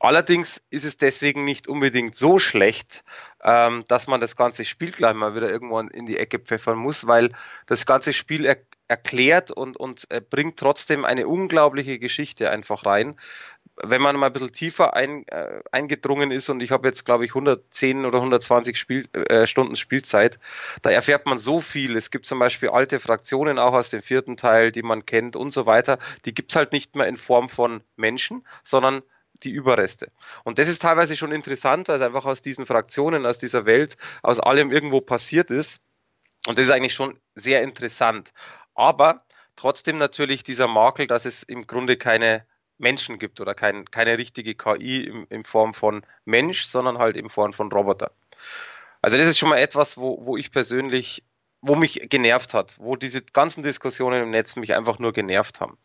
Allerdings ist es deswegen nicht unbedingt so schlecht, ähm, dass man das ganze Spiel gleich mal wieder irgendwann in die Ecke pfeffern muss, weil das ganze Spiel erklärt und, und äh, bringt trotzdem eine unglaubliche Geschichte einfach rein, wenn man mal ein bisschen tiefer ein, äh, eingedrungen ist und ich habe jetzt, glaube ich, 110 oder 120 Spiel, äh, Stunden Spielzeit, da erfährt man so viel. Es gibt zum Beispiel alte Fraktionen, auch aus dem vierten Teil, die man kennt und so weiter, die gibt's halt nicht mehr in Form von Menschen, sondern die Überreste. Und das ist teilweise schon interessant, weil es einfach aus diesen Fraktionen, aus dieser Welt, aus allem irgendwo passiert ist. Und das ist eigentlich schon sehr interessant. Aber trotzdem natürlich dieser Makel, dass es im Grunde keine Menschen gibt oder kein, keine richtige KI in, in Form von Mensch, sondern halt in Form von Roboter. Also das ist schon mal etwas, wo, wo ich persönlich, wo mich genervt hat, wo diese ganzen Diskussionen im Netz mich einfach nur genervt haben.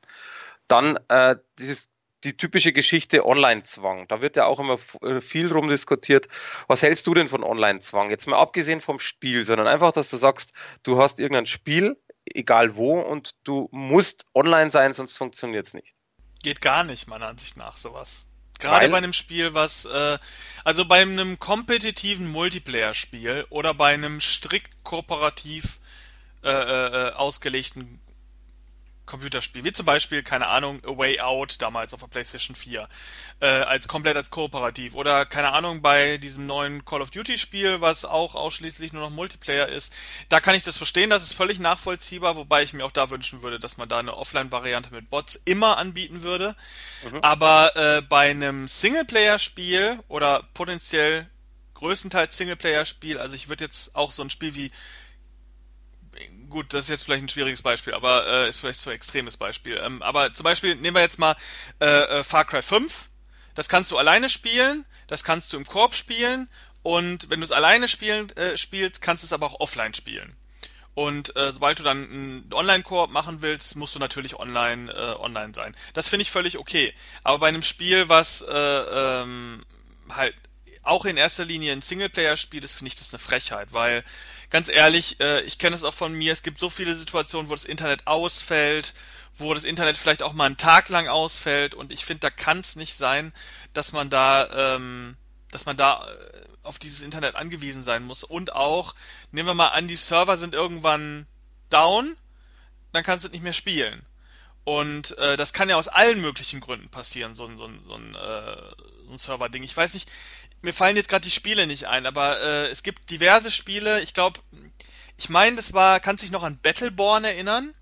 Dann äh, dieses die typische Geschichte Online-Zwang. Da wird ja auch immer äh, viel rumdiskutiert. Was hältst du denn von Online-Zwang? Jetzt mal abgesehen vom Spiel, sondern einfach, dass du sagst, du hast irgendein Spiel, egal wo, und du musst online sein, sonst funktioniert es nicht. Geht gar nicht, meiner Ansicht nach, sowas. Gerade Weil? bei einem Spiel, was, äh, also bei einem kompetitiven Multiplayer-Spiel oder bei einem strikt kooperativ äh, äh, ausgelegten Computerspiel, wie zum Beispiel, keine Ahnung, A Way Out damals auf der PlayStation 4, äh, als komplett als kooperativ. Oder keine Ahnung, bei diesem neuen Call of Duty Spiel, was auch ausschließlich nur noch Multiplayer ist, da kann ich das verstehen, das ist völlig nachvollziehbar, wobei ich mir auch da wünschen würde, dass man da eine Offline-Variante mit Bots immer anbieten würde. Mhm. Aber äh, bei einem Singleplayer-Spiel oder potenziell größtenteils Singleplayer-Spiel, also ich würde jetzt auch so ein Spiel wie gut, das ist jetzt vielleicht ein schwieriges Beispiel, aber äh, ist vielleicht so ein extremes Beispiel. Ähm, aber zum Beispiel nehmen wir jetzt mal äh, äh, Far Cry 5. Das kannst du alleine spielen, das kannst du im Korb spielen und wenn du es alleine spielen, äh, spielst, kannst du es aber auch offline spielen. Und äh, sobald du dann einen Online-Koop machen willst, musst du natürlich online äh, online sein. Das finde ich völlig okay. Aber bei einem Spiel, was äh, ähm, halt auch in erster Linie ein Singleplayer-Spiel ist, finde ich das eine Frechheit, weil ganz ehrlich, äh, ich kenne es auch von mir, es gibt so viele Situationen, wo das Internet ausfällt, wo das Internet vielleicht auch mal einen Tag lang ausfällt und ich finde, da kann es nicht sein, dass man da, ähm, dass man da äh, auf dieses Internet angewiesen sein muss. Und auch, nehmen wir mal an, die Server sind irgendwann down, dann kannst du nicht mehr spielen. Und äh, das kann ja aus allen möglichen Gründen passieren, so ein, so ein, so ein, äh, so ein Server-Ding. Ich weiß nicht, mir fallen jetzt gerade die Spiele nicht ein, aber äh, es gibt diverse Spiele. Ich glaube, ich meine, das war, kannst dich noch an Battleborn erinnern?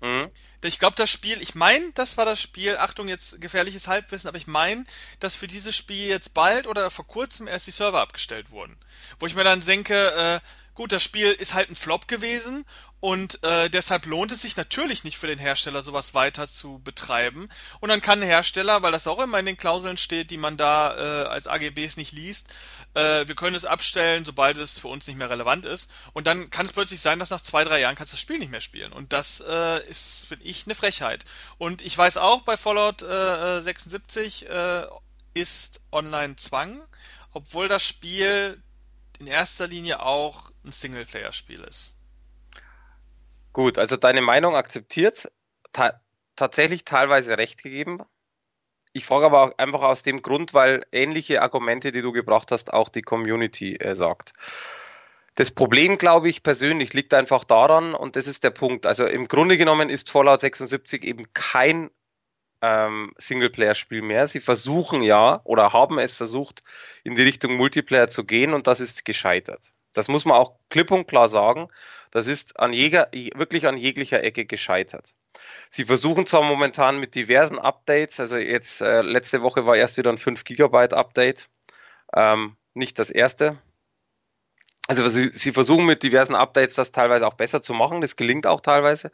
Mhm. Ich glaube, das Spiel, ich meine, das war das Spiel, Achtung, jetzt gefährliches Halbwissen, aber ich meine, dass für dieses Spiel jetzt bald oder vor kurzem erst die Server abgestellt wurden. Wo ich mir dann denke, äh, gut, das Spiel ist halt ein Flop gewesen und äh, deshalb lohnt es sich natürlich nicht für den Hersteller, sowas weiter zu betreiben. Und dann kann ein Hersteller, weil das auch immer in den Klauseln steht, die man da äh, als AGBs nicht liest, äh, wir können es abstellen, sobald es für uns nicht mehr relevant ist. Und dann kann es plötzlich sein, dass nach zwei, drei Jahren kannst du das Spiel nicht mehr spielen. Und das äh, ist, finde ich, eine Frechheit. Und ich weiß auch, bei Fallout äh, 76 äh, ist Online-Zwang, obwohl das Spiel in erster Linie auch ein Singleplayer-Spiel ist. Gut, also deine Meinung akzeptiert, ta tatsächlich teilweise recht gegeben. Ich frage aber auch einfach aus dem Grund, weil ähnliche Argumente, die du gebracht hast, auch die Community äh, sagt. Das Problem, glaube ich, persönlich liegt einfach daran, und das ist der Punkt. Also im Grunde genommen ist Fallout 76 eben kein ähm, Singleplayer-Spiel mehr. Sie versuchen ja oder haben es versucht, in die Richtung Multiplayer zu gehen und das ist gescheitert. Das muss man auch klipp und klar sagen. Das ist an jeger, wirklich an jeglicher Ecke gescheitert. Sie versuchen zwar momentan mit diversen Updates, also jetzt äh, letzte Woche war erst wieder ein 5 Gigabyte Update, ähm, nicht das erste. Also sie, sie versuchen mit diversen Updates das teilweise auch besser zu machen, das gelingt auch teilweise.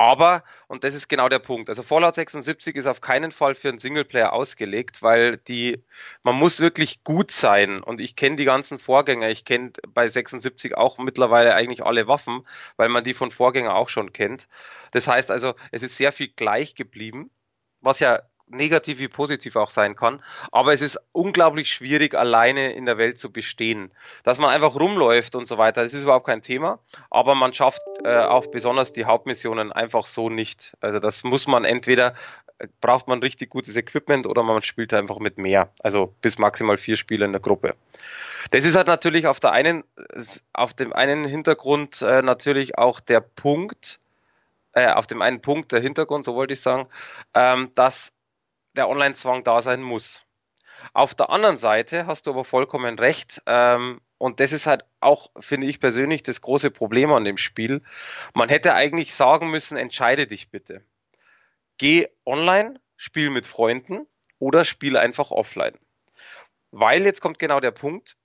Aber, und das ist genau der Punkt, also Fallout 76 ist auf keinen Fall für einen Singleplayer ausgelegt, weil die, man muss wirklich gut sein. Und ich kenne die ganzen Vorgänger, ich kenne bei 76 auch mittlerweile eigentlich alle Waffen, weil man die von Vorgänger auch schon kennt. Das heißt also, es ist sehr viel gleich geblieben, was ja negativ wie positiv auch sein kann. Aber es ist unglaublich schwierig, alleine in der Welt zu bestehen. Dass man einfach rumläuft und so weiter, das ist überhaupt kein Thema. Aber man schafft äh, auch besonders die Hauptmissionen einfach so nicht. Also das muss man entweder äh, braucht man richtig gutes Equipment oder man spielt einfach mit mehr. Also bis maximal vier Spieler in der Gruppe. Das ist halt natürlich auf der einen, auf dem einen Hintergrund äh, natürlich auch der Punkt, äh, auf dem einen Punkt der Hintergrund, so wollte ich sagen, ähm, dass der Online-Zwang da sein muss. Auf der anderen Seite hast du aber vollkommen recht. Ähm, und das ist halt auch, finde ich persönlich, das große Problem an dem Spiel. Man hätte eigentlich sagen müssen, entscheide dich bitte. Geh online, spiel mit Freunden oder spiel einfach offline. Weil jetzt kommt genau der Punkt,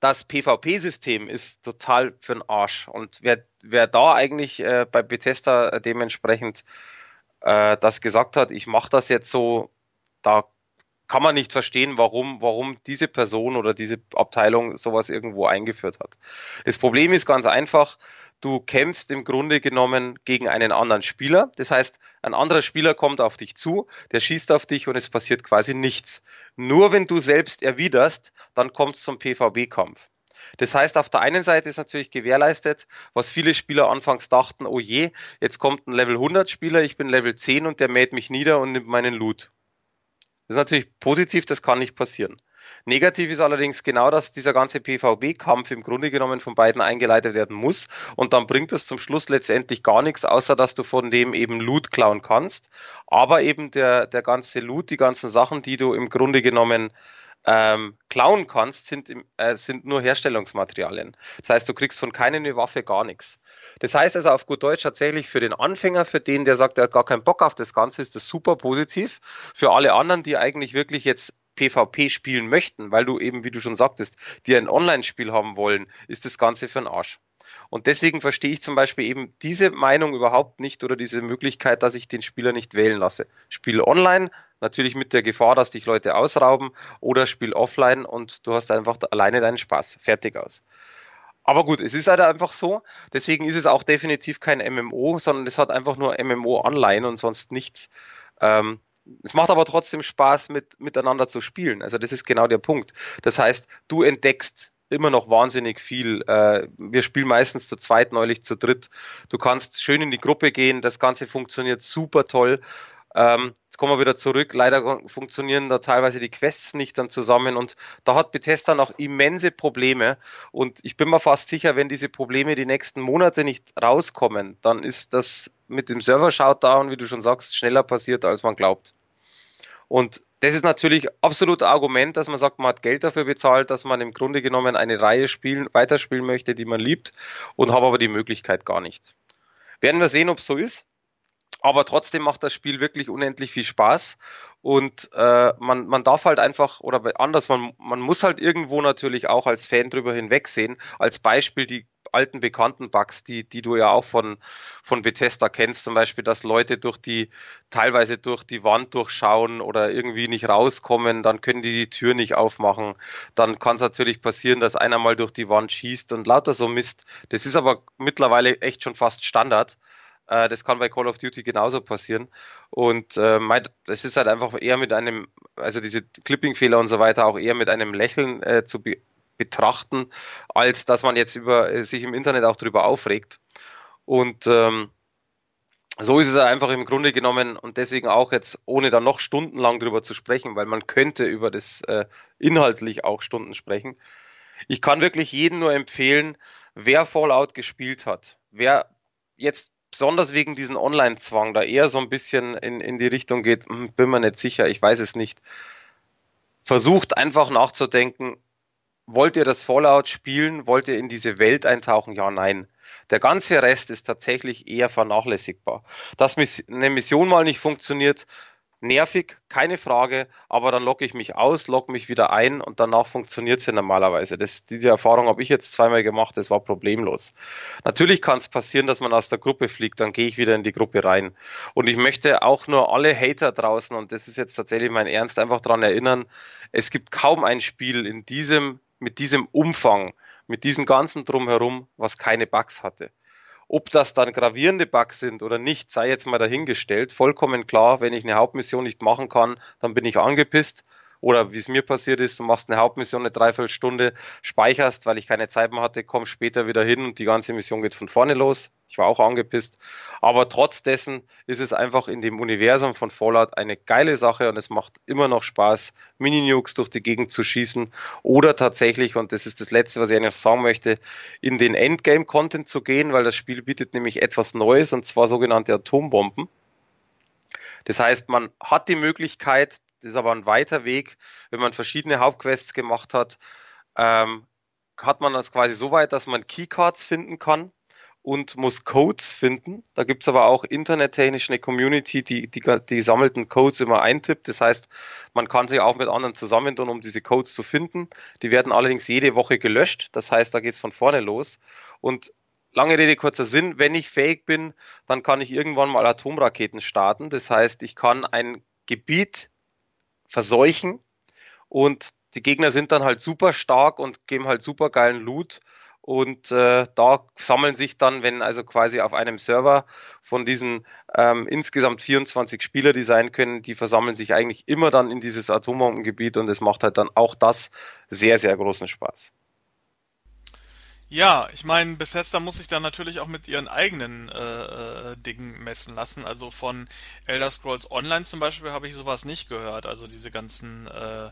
das PvP-System ist total für den Arsch. Und wer, wer da eigentlich äh, bei Bethesda dementsprechend äh, das gesagt hat, ich mache das jetzt so, da kann man nicht verstehen, warum, warum diese Person oder diese Abteilung sowas irgendwo eingeführt hat. Das Problem ist ganz einfach, du kämpfst im Grunde genommen gegen einen anderen Spieler. Das heißt, ein anderer Spieler kommt auf dich zu, der schießt auf dich und es passiert quasi nichts. Nur wenn du selbst erwiderst, dann kommt es zum PvB-Kampf. Das heißt, auf der einen Seite ist natürlich gewährleistet, was viele Spieler anfangs dachten, oh je, jetzt kommt ein Level 100 Spieler, ich bin Level 10 und der mäht mich nieder und nimmt meinen Loot. Das ist natürlich positiv, das kann nicht passieren. Negativ ist allerdings genau, dass dieser ganze PvB-Kampf im Grunde genommen von beiden eingeleitet werden muss und dann bringt es zum Schluss letztendlich gar nichts, außer dass du von dem eben Loot klauen kannst. Aber eben der, der ganze Loot, die ganzen Sachen, die du im Grunde genommen ähm, klauen kannst, sind, äh, sind nur Herstellungsmaterialien. Das heißt, du kriegst von keiner eine Waffe gar nichts. Das heißt also auf gut Deutsch tatsächlich für den Anfänger, für den, der sagt, er hat gar keinen Bock auf das Ganze, ist das super positiv. Für alle anderen, die eigentlich wirklich jetzt PvP spielen möchten, weil du eben, wie du schon sagtest, die ein Online-Spiel haben wollen, ist das Ganze für den Arsch. Und deswegen verstehe ich zum Beispiel eben diese Meinung überhaupt nicht oder diese Möglichkeit, dass ich den Spieler nicht wählen lasse. Spiel online, natürlich mit der Gefahr, dass dich Leute ausrauben, oder spiel offline und du hast einfach alleine deinen Spaß. Fertig aus. Aber gut, es ist halt einfach so. Deswegen ist es auch definitiv kein MMO, sondern es hat einfach nur MMO online und sonst nichts. Ähm, es macht aber trotzdem Spaß, mit, miteinander zu spielen. Also das ist genau der Punkt. Das heißt, du entdeckst immer noch wahnsinnig viel. Äh, wir spielen meistens zu zweit, neulich zu dritt. Du kannst schön in die Gruppe gehen. Das Ganze funktioniert super toll. Ähm, jetzt kommen wir wieder zurück. Leider funktionieren da teilweise die Quests nicht dann zusammen und da hat Bethesda noch immense Probleme. Und ich bin mir fast sicher, wenn diese Probleme die nächsten Monate nicht rauskommen, dann ist das mit dem Server-Shoutown, wie du schon sagst, schneller passiert, als man glaubt. Und das ist natürlich absolut Argument, dass man sagt, man hat Geld dafür bezahlt, dass man im Grunde genommen eine Reihe spielen, weiterspielen möchte, die man liebt und habe aber die Möglichkeit gar nicht. Werden wir sehen, ob es so ist aber trotzdem macht das Spiel wirklich unendlich viel Spaß und äh, man, man darf halt einfach, oder anders, man, man muss halt irgendwo natürlich auch als Fan drüber hinwegsehen. Als Beispiel die alten bekannten Bugs, die, die du ja auch von, von Bethesda kennst, zum Beispiel, dass Leute durch die, teilweise durch die Wand durchschauen oder irgendwie nicht rauskommen, dann können die die Tür nicht aufmachen. Dann kann es natürlich passieren, dass einer mal durch die Wand schießt und lauter so Mist. Das ist aber mittlerweile echt schon fast Standard. Äh, das kann bei Call of Duty genauso passieren. Und äh, es ist halt einfach eher mit einem, also diese Clipping-Fehler und so weiter auch eher mit einem Lächeln äh, zu be betrachten, als dass man jetzt über äh, sich im Internet auch drüber aufregt. Und ähm, so ist es einfach im Grunde genommen und deswegen auch jetzt, ohne da noch stundenlang drüber zu sprechen, weil man könnte über das äh, inhaltlich auch Stunden sprechen. Ich kann wirklich jedem nur empfehlen, wer Fallout gespielt hat, wer jetzt besonders wegen diesem Online-Zwang da eher so ein bisschen in, in die Richtung geht, hm, bin mir nicht sicher, ich weiß es nicht. Versucht einfach nachzudenken, wollt ihr das Fallout spielen? Wollt ihr in diese Welt eintauchen? Ja, nein. Der ganze Rest ist tatsächlich eher vernachlässigbar. Dass eine Mission mal nicht funktioniert, nervig, keine Frage, aber dann logge ich mich aus, logge mich wieder ein und danach funktioniert es ja normalerweise. Das, diese Erfahrung habe ich jetzt zweimal gemacht, das war problemlos. Natürlich kann es passieren, dass man aus der Gruppe fliegt, dann gehe ich wieder in die Gruppe rein. Und ich möchte auch nur alle Hater draußen, und das ist jetzt tatsächlich mein Ernst, einfach daran erinnern, es gibt kaum ein Spiel in diesem, mit diesem Umfang, mit diesem ganzen Drumherum, was keine Bugs hatte. Ob das dann gravierende Bugs sind oder nicht, sei jetzt mal dahingestellt. Vollkommen klar, wenn ich eine Hauptmission nicht machen kann, dann bin ich angepisst. Oder wie es mir passiert ist, du machst eine Hauptmission eine Dreiviertelstunde, speicherst, weil ich keine Zeit mehr hatte, kommst später wieder hin und die ganze Mission geht von vorne los. Ich war auch angepisst. Aber trotz dessen ist es einfach in dem Universum von Fallout eine geile Sache und es macht immer noch Spaß, Mini-Nukes durch die Gegend zu schießen oder tatsächlich, und das ist das Letzte, was ich eigentlich sagen möchte, in den Endgame-Content zu gehen, weil das Spiel bietet nämlich etwas Neues und zwar sogenannte Atombomben. Das heißt, man hat die Möglichkeit, ist aber ein weiter Weg, wenn man verschiedene Hauptquests gemacht hat, ähm, hat man das quasi so weit, dass man Keycards finden kann und muss Codes finden. Da gibt's aber auch internettechnisch eine Community, die, die die gesammelten Codes immer eintippt. Das heißt, man kann sich auch mit anderen zusammentun, um diese Codes zu finden. Die werden allerdings jede Woche gelöscht. Das heißt, da geht's von vorne los. Und lange Rede, kurzer Sinn, wenn ich fähig bin, dann kann ich irgendwann mal Atomraketen starten. Das heißt, ich kann ein Gebiet verseuchen und die Gegner sind dann halt super stark und geben halt super geilen Loot. Und äh, da sammeln sich dann, wenn also quasi auf einem Server von diesen ähm, insgesamt 24 Spieler, die sein können, die versammeln sich eigentlich immer dann in dieses Atombombengebiet und es macht halt dann auch das sehr, sehr großen Spaß. Ja, ich meine, Bethesda muss sich dann natürlich auch mit ihren eigenen äh, äh, Dingen messen lassen. Also von Elder Scrolls Online zum Beispiel habe ich sowas nicht gehört. Also diese ganzen äh,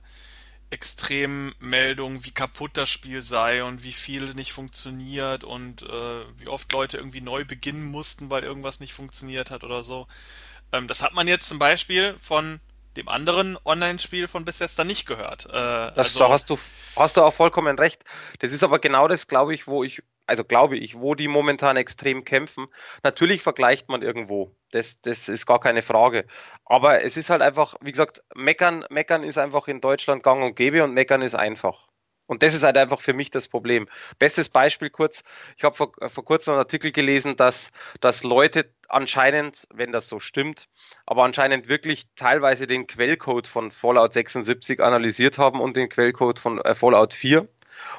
Extremmeldungen, wie kaputt das Spiel sei und wie viel nicht funktioniert und äh, wie oft Leute irgendwie neu beginnen mussten, weil irgendwas nicht funktioniert hat oder so. Ähm, das hat man jetzt zum Beispiel von dem anderen Online-Spiel von Bethesda nicht gehört. Äh, das, also, da hast du, hast du auch vollkommen recht. Das ist aber genau das, glaube ich, wo ich, also glaube ich, wo die momentan extrem kämpfen. Natürlich vergleicht man irgendwo. Das, das ist gar keine Frage. Aber es ist halt einfach, wie gesagt, meckern, meckern ist einfach in Deutschland gang und gäbe und meckern ist einfach. Und das ist halt einfach für mich das Problem. Bestes Beispiel kurz, ich habe vor, vor kurzem einen Artikel gelesen, dass, dass Leute anscheinend, wenn das so stimmt, aber anscheinend wirklich teilweise den Quellcode von Fallout 76 analysiert haben und den Quellcode von äh, Fallout 4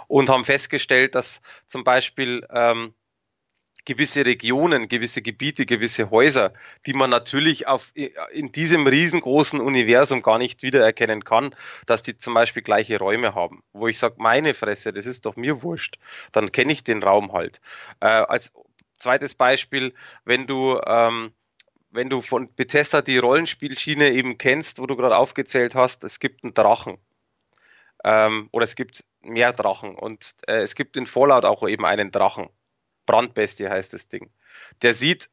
und haben festgestellt, dass zum Beispiel ähm, gewisse Regionen, gewisse Gebiete, gewisse Häuser, die man natürlich auf, in diesem riesengroßen Universum gar nicht wiedererkennen kann, dass die zum Beispiel gleiche Räume haben. Wo ich sage, meine Fresse, das ist doch mir wurscht. Dann kenne ich den Raum halt. Äh, als zweites Beispiel, wenn du ähm, wenn du von Bethesda die Rollenspielschiene eben kennst, wo du gerade aufgezählt hast, es gibt einen Drachen. Ähm, oder es gibt mehr Drachen. Und äh, es gibt in Fallout auch eben einen Drachen. Brandbestie heißt das Ding. Der sieht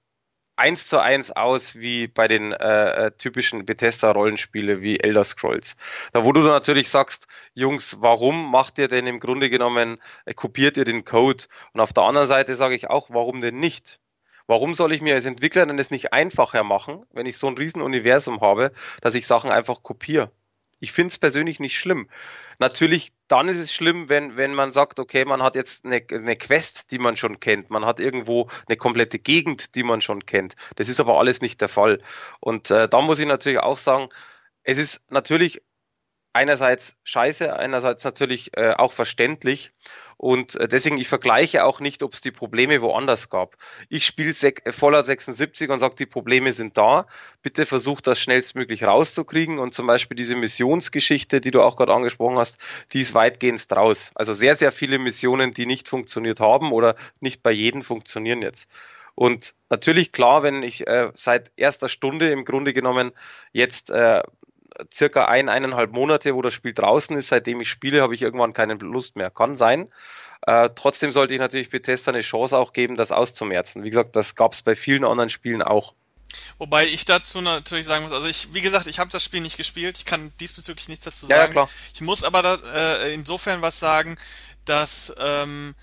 eins zu eins aus wie bei den äh, äh, typischen Bethesda-Rollenspiele wie Elder Scrolls. Da wo du natürlich sagst, Jungs, warum macht ihr denn im Grunde genommen, äh, kopiert ihr den Code? Und auf der anderen Seite sage ich auch, warum denn nicht? Warum soll ich mir als Entwickler denn das nicht einfacher machen, wenn ich so ein Riesenuniversum habe, dass ich Sachen einfach kopiere? Ich finde es persönlich nicht schlimm. Natürlich, dann ist es schlimm, wenn, wenn man sagt, okay, man hat jetzt eine, eine Quest, die man schon kennt. Man hat irgendwo eine komplette Gegend, die man schon kennt. Das ist aber alles nicht der Fall. Und äh, da muss ich natürlich auch sagen, es ist natürlich einerseits scheiße, einerseits natürlich äh, auch verständlich. Und äh, deswegen, ich vergleiche auch nicht, ob es die Probleme woanders gab. Ich spiele Fallout 76 und sage, die Probleme sind da. Bitte versucht das schnellstmöglich rauszukriegen. Und zum Beispiel diese Missionsgeschichte, die du auch gerade angesprochen hast, die ist weitgehend raus. Also sehr, sehr viele Missionen, die nicht funktioniert haben oder nicht bei jedem funktionieren jetzt. Und natürlich klar, wenn ich äh, seit erster Stunde im Grunde genommen jetzt äh, circa ein, eineinhalb Monate, wo das Spiel draußen ist, seitdem ich spiele, habe ich irgendwann keine Lust mehr. Kann sein. Äh, trotzdem sollte ich natürlich Bethesda eine Chance auch geben, das auszumerzen. Wie gesagt, das gab es bei vielen anderen Spielen auch. Wobei ich dazu natürlich sagen muss, also ich, wie gesagt, ich habe das Spiel nicht gespielt, ich kann diesbezüglich nichts dazu sagen. Ja, ja klar. Ich muss aber da, äh, insofern was sagen, dass ähm,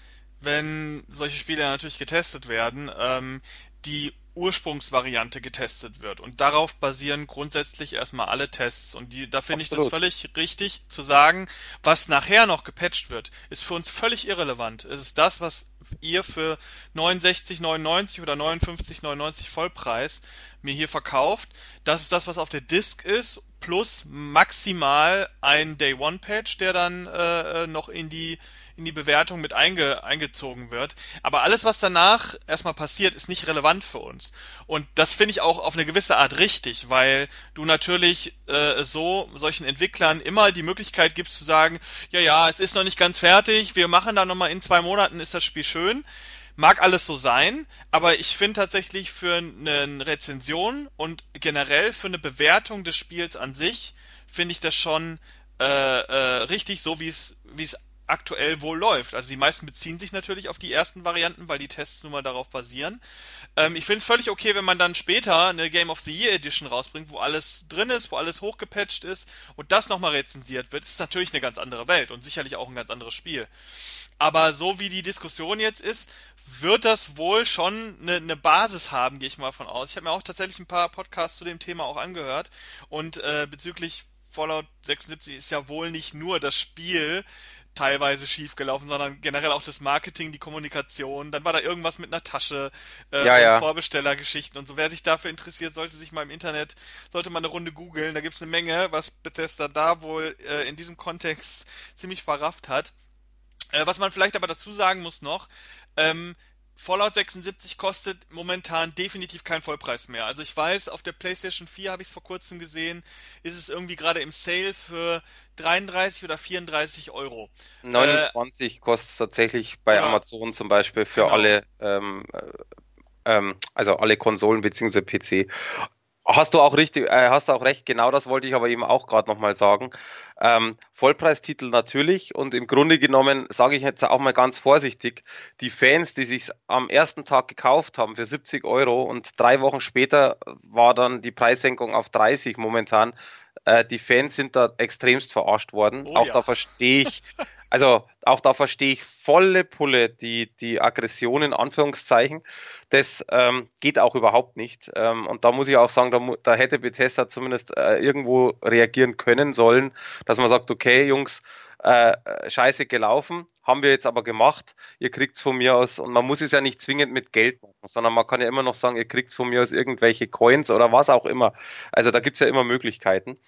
wenn solche Spiele natürlich getestet werden, ähm, die Ursprungsvariante getestet wird. Und darauf basieren grundsätzlich erstmal alle Tests. Und die, da finde ich das völlig richtig zu sagen, was nachher noch gepatcht wird, ist für uns völlig irrelevant. Es ist das, was ihr für 69,99 oder 59,99 Vollpreis mir hier verkauft. Das ist das, was auf der Disk ist, plus maximal ein Day One Patch, der dann äh, äh noch in die in die Bewertung mit einge, eingezogen wird. Aber alles, was danach erstmal passiert, ist nicht relevant für uns. Und das finde ich auch auf eine gewisse Art richtig, weil du natürlich äh, so solchen Entwicklern immer die Möglichkeit gibst zu sagen, ja, ja, es ist noch nicht ganz fertig, wir machen da nochmal in zwei Monaten ist das Spiel schön. Mag alles so sein, aber ich finde tatsächlich für eine Rezension und generell für eine Bewertung des Spiels an sich, finde ich das schon äh, äh, richtig, so wie es wie es aktuell wohl läuft. Also die meisten beziehen sich natürlich auf die ersten Varianten, weil die Tests nun mal darauf basieren. Ähm, ich finde es völlig okay, wenn man dann später eine Game of the Year Edition rausbringt, wo alles drin ist, wo alles hochgepatcht ist und das nochmal rezensiert wird. Ist natürlich eine ganz andere Welt und sicherlich auch ein ganz anderes Spiel. Aber so wie die Diskussion jetzt ist, wird das wohl schon eine, eine Basis haben, gehe ich mal von aus. Ich habe mir auch tatsächlich ein paar Podcasts zu dem Thema auch angehört und äh, bezüglich Fallout 76 ist ja wohl nicht nur das Spiel teilweise schief gelaufen, sondern generell auch das Marketing, die Kommunikation. Dann war da irgendwas mit einer Tasche äh, Ja, ja. Vorbestellergeschichten und so. Wer sich dafür interessiert, sollte sich mal im Internet, sollte mal eine Runde googeln. Da gibt's eine Menge, was Bethesda da wohl äh, in diesem Kontext [LAUGHS] ziemlich verrafft hat. Äh, was man vielleicht aber dazu sagen muss noch, ähm, Fallout 76 kostet momentan definitiv keinen Vollpreis mehr. Also ich weiß, auf der PlayStation 4 habe ich es vor kurzem gesehen, ist es irgendwie gerade im Sale für 33 oder 34 Euro. Äh, 29 kostet es tatsächlich bei oder Amazon zum Beispiel für genau. alle, ähm, äh, ähm, also alle Konsolen beziehungsweise PC. Hast du auch richtig, äh, hast du auch recht, genau das wollte ich aber eben auch gerade nochmal sagen. Ähm, Vollpreistitel natürlich und im Grunde genommen sage ich jetzt auch mal ganz vorsichtig, die Fans, die sich am ersten Tag gekauft haben für 70 Euro und drei Wochen später war dann die Preissenkung auf 30 momentan, äh, die Fans sind da extremst verarscht worden. Oh Auch ja. da verstehe ich, [LAUGHS] also auch da verstehe ich volle Pulle die, die Aggression in Anführungszeichen. Das ähm, geht auch überhaupt nicht. Ähm, und da muss ich auch sagen, da, da hätte Bethesda zumindest äh, irgendwo reagieren können sollen, dass man sagt, okay, Jungs, äh, äh, scheiße gelaufen, haben wir jetzt aber gemacht, ihr kriegt's von mir aus, und man muss es ja nicht zwingend mit Geld machen, sondern man kann ja immer noch sagen, ihr kriegt's von mir aus irgendwelche Coins oder was auch immer. Also da gibt's ja immer Möglichkeiten.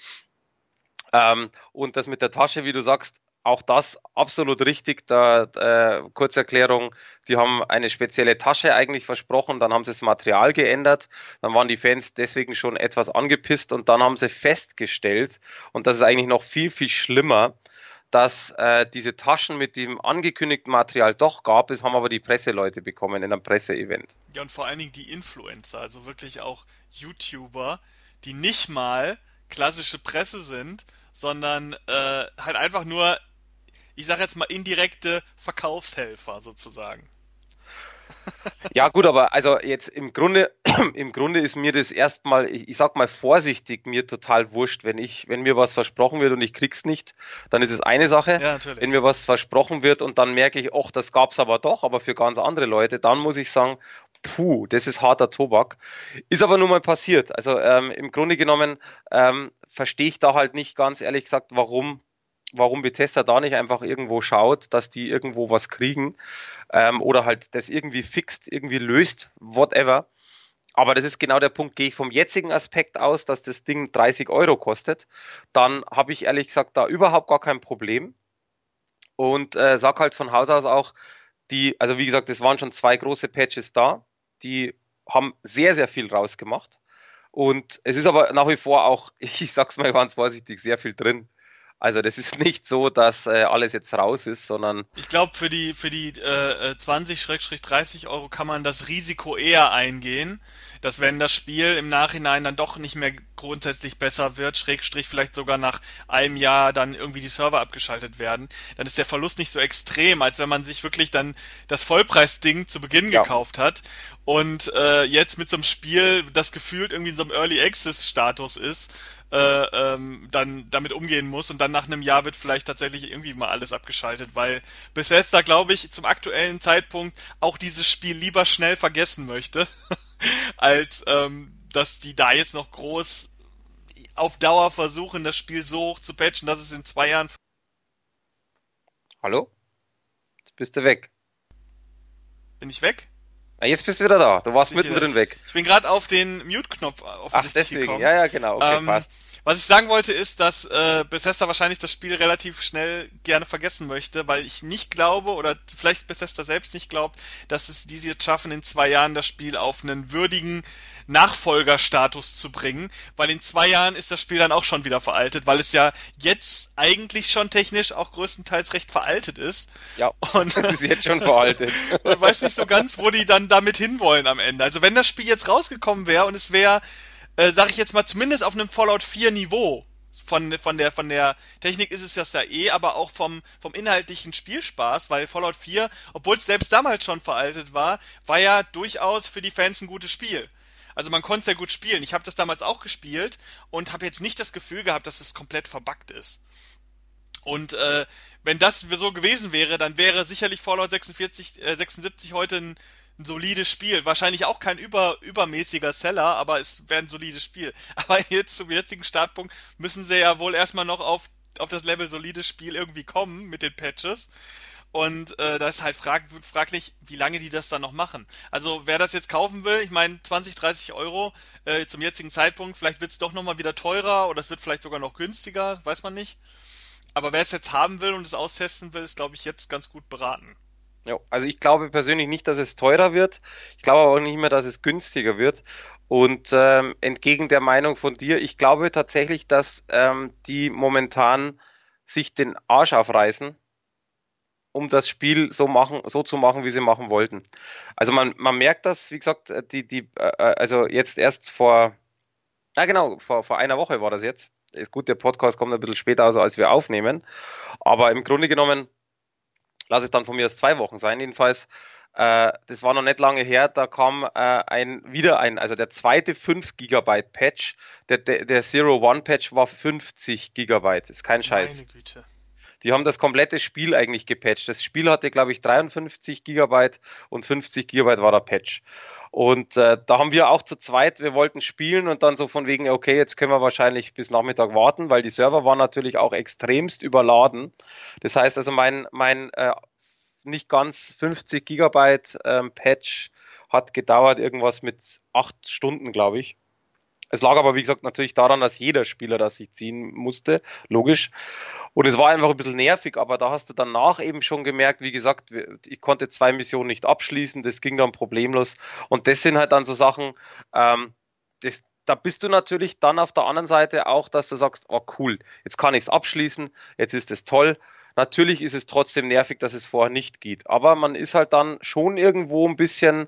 Ähm, und das mit der Tasche, wie du sagst, auch das absolut richtig. Da äh, Kurzerklärung, die haben eine spezielle Tasche eigentlich versprochen, dann haben sie das Material geändert, dann waren die Fans deswegen schon etwas angepisst und dann haben sie festgestellt, und das ist eigentlich noch viel, viel schlimmer, dass äh, diese Taschen mit dem angekündigten Material doch gab, es haben aber die Presseleute bekommen in einem Presseevent. Ja, und vor allen Dingen die Influencer, also wirklich auch YouTuber, die nicht mal klassische Presse sind, sondern äh, halt einfach nur, ich sag jetzt mal, indirekte Verkaufshelfer sozusagen. [LAUGHS] Ja, gut, aber also jetzt im Grunde, [CLEARS THROAT] im Grunde ist mir das erstmal, ich, ich sag mal vorsichtig, mir total wurscht. Wenn ich, wenn mir was versprochen wird und ich krieg's nicht, dann ist es eine Sache. Ja, Wenn natürlich. mir was versprochen wird und dann merke ich, ach, das gab's aber doch, aber für ganz andere Leute, dann muss ich sagen, puh, das ist harter Tobak. Ist aber nun mal passiert. Also ähm, im Grunde genommen ähm, verstehe ich da halt nicht ganz ehrlich gesagt, warum warum Bethesda da nicht einfach irgendwo schaut, dass die irgendwo was kriegen ähm, oder halt das irgendwie fixt, irgendwie löst, whatever. Aber das ist genau der Punkt. Gehe ich vom jetzigen Aspekt aus, dass das Ding 30 Euro kostet, dann habe ich ehrlich gesagt da überhaupt gar kein Problem und äh, sag halt von Haus aus auch, die, also wie gesagt, es waren schon zwei große Patches da, die haben sehr, sehr viel rausgemacht. Und es ist aber nach wie vor auch, [LAUGHS] ich sag's mal ganz vorsichtig, sehr viel drin. Also das ist nicht so, dass äh, alles jetzt raus ist, sondern Ich glaube, für die, für die äh, äh, 20-30 Euro kann man das Risiko eher eingehen, dass wenn das Spiel im Nachhinein dann doch nicht mehr grundsätzlich besser wird, Schrägstrich vielleicht sogar nach einem Jahr dann irgendwie die Server abgeschaltet werden, dann ist der Verlust nicht so extrem, als wenn man sich wirklich dann das Vollpreisding zu Beginn ja, gekauft hat und äh, jetzt mit so einem Spiel, das gefühlt irgendwie in so einem Early Access Status ist, äh, ähm, dann damit umgehen muss und dann nach einem Jahr wird vielleicht tatsächlich irgendwie mal alles abgeschaltet, weil Bethesda, glaube ich, zum aktuellen Zeitpunkt auch dieses Spiel lieber schnell vergessen möchte, [LAUGHS] als ähm, dass die da jetzt noch groß auf Dauer versuchen, das Spiel so hoch zu patchen, dass es in zwei Jahren hallo? Jetzt bist du weg. bin ich weg? Ja, jetzt bist du wieder da. Du warst mittendrin weg. ich bin gerade auf den Mute-Knopf Ach, offensichtlich deswegen. gekommen. Ja, ja, genau. Okay, Ähm, passt. Was ich sagen wollte, ist, dass äh, Bethesda wahrscheinlich das Spiel relativ schnell gerne vergessen möchte, weil ich nicht glaube, oder vielleicht Bethesda selbst nicht glaubt, dass es die jetzt schaffen, in zwei Jahren das Spiel auf einen würdigen Nachfolgerstatus zu bringen, weil in zwei Jahren ist das Spiel dann auch schon wieder veraltet, weil es ja jetzt eigentlich schon technisch auch größtenteils recht veraltet ist. Ja, [LAUGHS] Und es [LAUGHS] ist jetzt schon veraltet. man [LAUGHS] weiß nicht so ganz, wo die dann damit hinwollen am Ende. Also wenn das Spiel jetzt rausgekommen wäre und es wäre, äh, sag ich jetzt mal, zumindest auf einem Fallout 4 Niveau, von, von, der, von der Technik ist es das ja eh, aber auch vom, vom inhaltlichen Spielspaß, weil Fallout 4, obwohl es selbst damals schon veraltet war, war ja durchaus für die Fans ein gutes Spiel. Also man konnte ja gut spielen. Ich habe das damals auch gespielt und habe jetzt nicht das Gefühl gehabt, dass es komplett verbuggt ist. Und äh, wenn das so gewesen wäre, dann wäre sicherlich Fallout 46, äh, 76 heute ein, ein solides Spiel. Wahrscheinlich auch kein über, übermäßiger Seller, aber es wäre ein solides Spiel. [LAUGHS] Aber jetzt zum jetzigen Startpunkt müssen sie ja wohl erstmal noch auf, auf das Level solides Spiel irgendwie kommen mit den Patches. Und äh, da ist halt frag, fraglich, wie lange die das dann noch machen. Also wer das jetzt kaufen will, ich meine 20, 30 Euro äh, zum jetzigen Zeitpunkt, vielleicht wird es doch nochmal wieder teurer oder es wird vielleicht sogar noch günstiger, weiß man nicht. Aber wer es jetzt haben will und es austesten will, ist, glaube ich, jetzt ganz gut beraten. Ja, also ich glaube persönlich nicht, dass es teurer wird. Ich glaube aber auch nicht mehr, dass es günstiger wird. Und ähm, entgegen der Meinung von dir, ich glaube tatsächlich, dass ähm, die momentan sich den Arsch aufreißen, um das Spiel so machen, so zu machen, wie sie machen wollten. Also man, man merkt das, wie gesagt, äh, die, die, äh, äh, also jetzt erst vor, na genau, vor, vor einer Woche war das jetzt. Ist gut, der Podcast kommt ein bisschen später, also als wir aufnehmen. Aber im Grunde genommen lass es dann von mir aus zwei Wochen sein, jedenfalls. Äh, das war noch nicht lange her, da kam äh, ein wieder ein, also der zweite 5 Gigabyte Patch, der, der, der Zero One Patch war 50 Gigabyte, ist kein Scheiß. Meine Güte. Die haben das komplette Spiel eigentlich gepatcht. Das Spiel hatte, glaube ich, 53 Gigabyte und 50 Gigabyte war der Patch. Und äh, da haben wir auch zu zweit, wir wollten spielen und dann so von wegen, okay, jetzt können wir wahrscheinlich bis Nachmittag warten, weil die Server waren natürlich auch extremst überladen. Das heißt also, mein, mein äh, nicht ganz 50 Gigabyte ähm, Patch hat gedauert irgendwas mit acht Stunden, glaube ich. Es lag aber, wie gesagt, natürlich daran, dass jeder Spieler das sich ziehen musste, logisch. Und es war einfach ein bisschen nervig, aber da hast du danach eben schon gemerkt, wie gesagt, ich konnte zwei Missionen nicht abschließen, das ging dann problemlos. Und das sind halt dann so Sachen, ähm, das, da bist du natürlich dann auf der anderen Seite auch, dass du sagst, oh cool, jetzt kann ich es abschließen, jetzt ist es toll. Natürlich ist es trotzdem nervig, dass es vorher nicht geht, aber man ist halt dann schon irgendwo ein bisschen,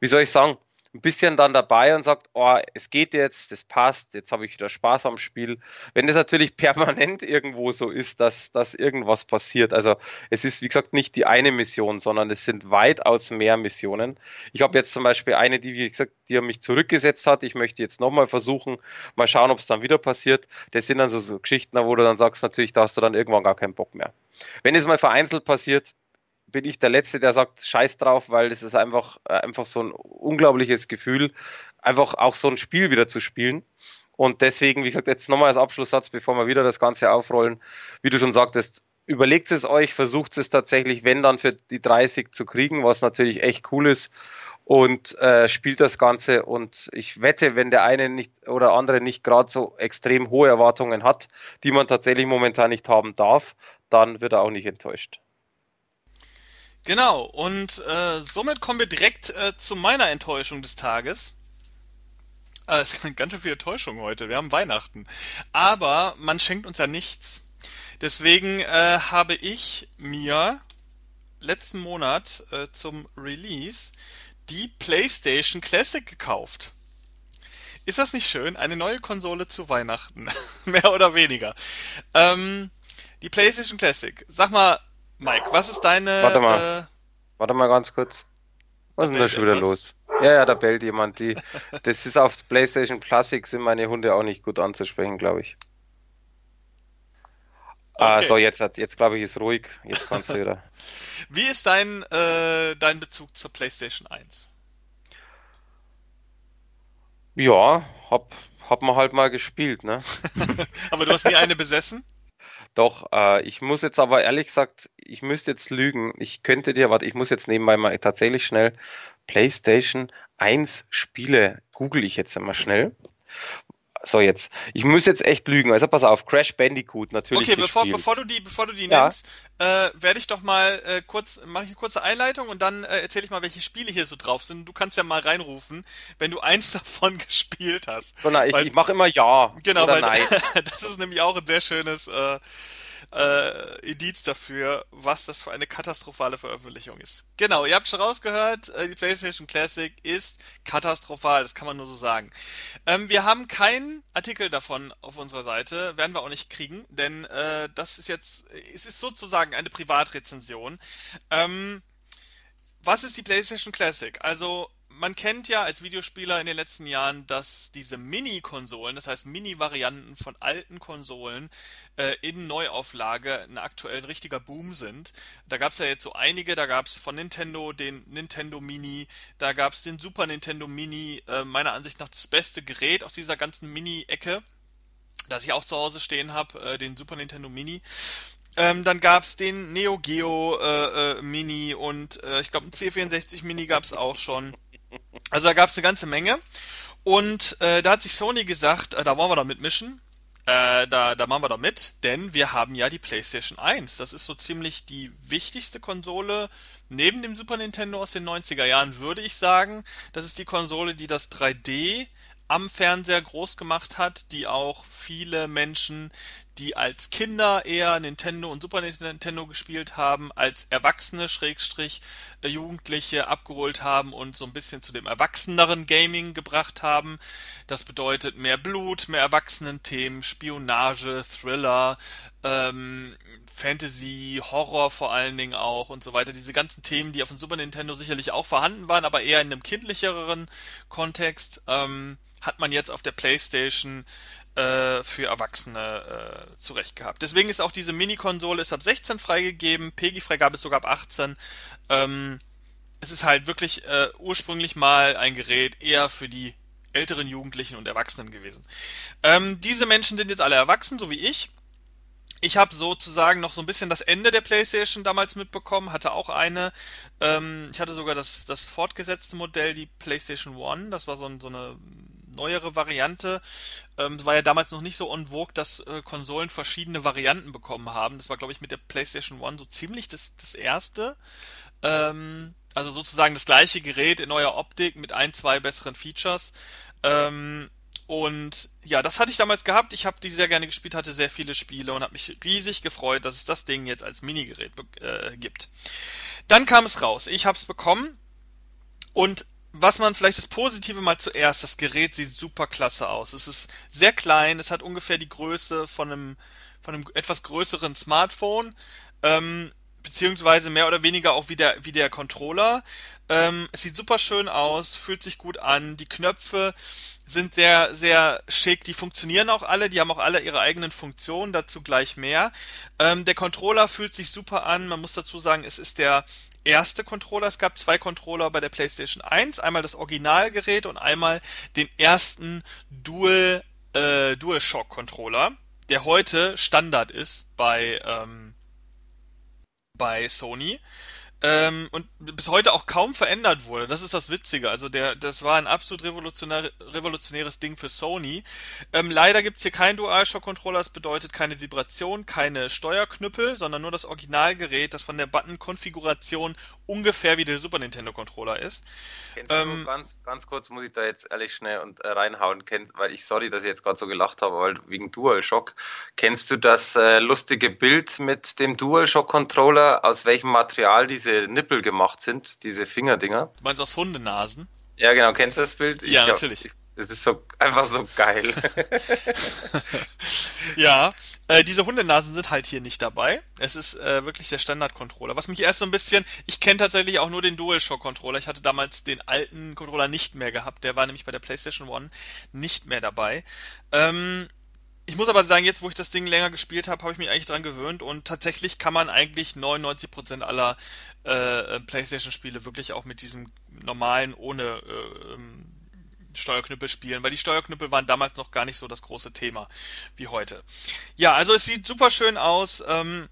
wie soll ich sagen, ein bisschen dann dabei und sagt, oh, es geht jetzt, das passt, jetzt habe ich wieder Spaß am Spiel. Wenn das natürlich [LAUGHS] permanent irgendwo so ist, dass, dass irgendwas passiert, also es ist, wie gesagt, nicht die eine Mission, sondern es sind weitaus mehr Missionen. Ich habe jetzt zum Beispiel eine, die, wie gesagt, die mich zurückgesetzt hat. Ich möchte jetzt nochmal versuchen, mal schauen, ob es dann wieder passiert. Das sind dann so, so Geschichten, wo du dann sagst, natürlich, da hast du dann irgendwann gar keinen Bock mehr. Wenn es mal vereinzelt passiert, bin ich der Letzte, der sagt, scheiß drauf, weil es ist einfach, äh, einfach so ein unglaubliches Gefühl, einfach auch so ein Spiel wieder zu spielen. Und deswegen, wie gesagt, jetzt nochmal als Abschlusssatz, bevor wir wieder das Ganze aufrollen, wie du schon sagtest, überlegt es euch, versucht es tatsächlich, wenn dann für die 30 zu kriegen, was natürlich echt cool ist und äh, spielt das Ganze und ich wette, wenn der eine nicht oder andere nicht gerade so extrem hohe Erwartungen hat, die man tatsächlich momentan nicht haben darf, dann wird er auch nicht enttäuscht. Genau, und äh, somit kommen wir direkt äh, zu meiner Enttäuschung des Tages. Äh, [LAUGHS] es sind ganz schön viele Täuschungen heute, wir haben Weihnachten. Aber man schenkt uns ja nichts. Deswegen äh, habe ich mir letzten Monat äh, zum Release die PlayStation Classic gekauft. Ist das nicht schön? Eine neue Konsole zu Weihnachten. [LAUGHS] Mehr oder weniger. Ähm, die PlayStation Classic. Sag mal, Mike, was ist deine. Warte mal. Äh, Warte mal ganz kurz. Was ist denn da schon wieder los? Ja, ja, da bellt jemand. Die, [LAUGHS] das ist auf PlayStation Classic sind meine Hunde auch nicht gut anzusprechen, glaube ich. Ah, okay. Ah, so, jetzt hat, jetzt glaube ich, ist ruhig. Jetzt kannst du wieder. [LAUGHS] Wie ist dein, äh, dein Bezug zur PlayStation 1? Ja, hab, hab man halt mal gespielt, ne? [LAUGHS] Aber du hast nie eine besessen? Doch, äh, ich muss jetzt aber ehrlich gesagt, ich müsste jetzt lügen. Ich könnte dir, warte, ich muss jetzt nebenbei mal tatsächlich schnell PlayStation 1 Spiele google ich jetzt einmal schnell. So, jetzt. Ich muss jetzt echt lügen. Also pass auf, Crash Bandicoot natürlich. Okay, bevor, bevor du die, bevor du die ja. nennst, äh, werde ich doch mal äh, kurz, mache ich eine kurze Einleitung und dann äh, erzähle ich mal, welche Spiele hier so drauf sind. Du kannst ja mal reinrufen, wenn du eins [LAUGHS] davon gespielt hast. So, na, ich, weil, ich mache immer ja. Genau, weil nein. [LAUGHS] das ist nämlich auch ein sehr schönes, äh, äh, Indiz dafür, was das für eine katastrophale Veröffentlichung ist. Genau, ihr habt schon rausgehört, äh, die PlayStation Classic ist katastrophal, das kann man nur so sagen. Ähm, wir haben keinen Artikel davon auf unserer Seite, werden wir auch nicht kriegen, denn äh, das ist jetzt, es ist sozusagen eine Privatrezension. Ähm, was ist die PlayStation Classic? Also, man kennt ja als Videospieler in den letzten Jahren, dass diese Mini-Konsolen, das heißt Mini-Varianten von alten Konsolen äh, in Neuauflage ein aktuell ein richtiger Boom sind. Da gab es ja jetzt so einige, da gab es von Nintendo den Nintendo Mini, da gab es den Super Nintendo Mini, äh, meiner Ansicht nach das beste Gerät aus dieser ganzen Mini-Ecke, das ich auch zu Hause stehen habe, äh, den Super Nintendo Mini. Ähm, dann gab's den Neo Geo äh, äh, Mini und äh, ich glaube ein C64 Mini gab's auch schon. Also da gab's eine ganze Menge. Und äh, da hat sich Sony gesagt, äh, da wollen wir da mitmischen. Äh, da, da machen wir da mit, denn wir haben ja die PlayStation 1. Das ist so ziemlich die wichtigste Konsole neben dem Super Nintendo aus den 90er Jahren, würde ich sagen. Das ist die Konsole, die das 3D am Fernseher groß gemacht hat, die auch viele Menschen, die als Kinder eher Nintendo und Super Nintendo gespielt haben, als Erwachsene Schrägstrich äh, Jugendliche abgeholt haben und so ein bisschen zu dem erwachseneren Gaming gebracht haben. Das bedeutet mehr Blut, mehr Erwachsenen-Themen, Spionage, Thriller, ähm, Fantasy, Horror vor allen Dingen auch und so weiter. Diese ganzen Themen, die auf dem Super Nintendo sicherlich auch vorhanden waren, aber eher in einem kindlicheren Kontext. Ähm, hat man jetzt auf der PlayStation äh, für Erwachsene äh, zurecht gehabt. Deswegen ist auch diese Mini-Konsole ist ab 16 freigegeben, PEGI-Freigabe ist sogar ab 18. Ähm, es ist halt wirklich äh, ursprünglich mal ein Gerät eher für die älteren Jugendlichen und Erwachsenen gewesen. Ähm, diese Menschen sind jetzt alle erwachsen, so wie ich. Ich habe sozusagen noch so ein bisschen das Ende der PlayStation damals mitbekommen, hatte auch eine. Ähm, ich hatte sogar das, das fortgesetzte Modell, die PlayStation One. Das war so, ein, so eine neuere Variante. Ähm, war ja damals noch nicht so en vogue, dass äh, Konsolen verschiedene Varianten bekommen haben. Das war, glaube ich, mit der PlayStation One so ziemlich das, das erste. Ähm, also sozusagen das gleiche Gerät in neuer Optik mit ein, zwei besseren Features. Ähm, und ja, das hatte ich damals gehabt. Ich habe die sehr gerne gespielt, hatte sehr viele Spiele und habe mich riesig gefreut, dass es das Ding jetzt als Minigerät äh, gibt. Dann kam es raus. Ich habe es bekommen und was man vielleicht das Positive mal zuerst, das Gerät sieht super klasse aus. Es ist sehr klein, es hat ungefähr die Größe von einem, von einem etwas größeren Smartphone, ähm, beziehungsweise mehr oder weniger auch wie der, wie der Controller. Ähm, es sieht super schön aus, fühlt sich gut an, die Knöpfe sind sehr, sehr schick, die funktionieren auch alle, die haben auch alle ihre eigenen Funktionen, dazu gleich mehr. Ähm, der Controller fühlt sich super an, man muss dazu sagen, es ist der erste Controller. Es gab zwei Controller bei der PlayStation 1, einmal das Originalgerät und einmal den ersten Dual äh, DualShock Controller, der heute Standard ist bei ähm, bei Sony ähm, und bis heute auch kaum verändert wurde. Das ist das Witzige. Also der, das war ein absolut revolutionär, revolutionäres Ding für Sony. Ähm, leider gibt's hier keinen DualShock-Controller. Das bedeutet keine Vibration, keine Steuerknüppel, sondern nur das Originalgerät, das von der Button-Konfiguration ungefähr wie der Super Nintendo-Controller ist. Kennst ähm, du ganz, ganz kurz, muss ich da jetzt ehrlich schnell und äh, reinhauen, kennst, weil ich sorry, dass ich jetzt gerade so gelacht habe, weil wegen DualShock. Kennst du das äh, lustige Bild mit dem DualShock-Controller, aus welchem Material diese diese Nippel gemacht sind, diese Fingerdinger. Du meinst aus Hundenasen? Ja, genau. Kennst du das Bild? Ja, ich natürlich. es ist so einfach so geil. [LAUGHS] ja, äh, diese Hundenasen sind halt hier nicht dabei. Es ist äh, wirklich der Standard-Controller. Was mich erst so ein bisschen, ich kenne tatsächlich auch nur den DualShock-Controller. Ich hatte damals den alten Controller nicht mehr gehabt. Der war nämlich bei der PlayStation One nicht mehr dabei. Ähm, ich muss aber sagen, jetzt wo ich das Ding länger gespielt habe, habe ich mich eigentlich dran gewöhnt und tatsächlich kann man eigentlich 99% aller äh, PlayStation-Spiele wirklich auch mit diesem normalen ohne äh, ähm, Steuerknüppel spielen, weil die Steuerknüppel waren damals noch gar nicht so das große Thema wie heute. Ja, also es sieht super schön aus, ähm,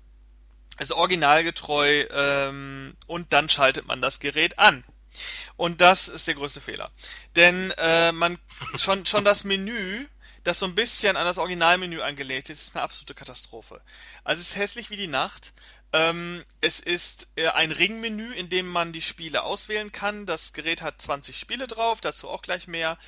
ist originalgetreu ähm, und dann schaltet man das Gerät an. Und das ist der größte Fehler. Denn äh, man schon schon das Menü das so ein bisschen an das Originalmenü angelegt ist, ist eine absolute Katastrophe. Also es ist hässlich wie die Nacht. Ähm, es ist äh, ein Ringmenü, in dem man die Spiele auswählen kann. Das Gerät hat 20 Spiele drauf, dazu auch gleich mehr.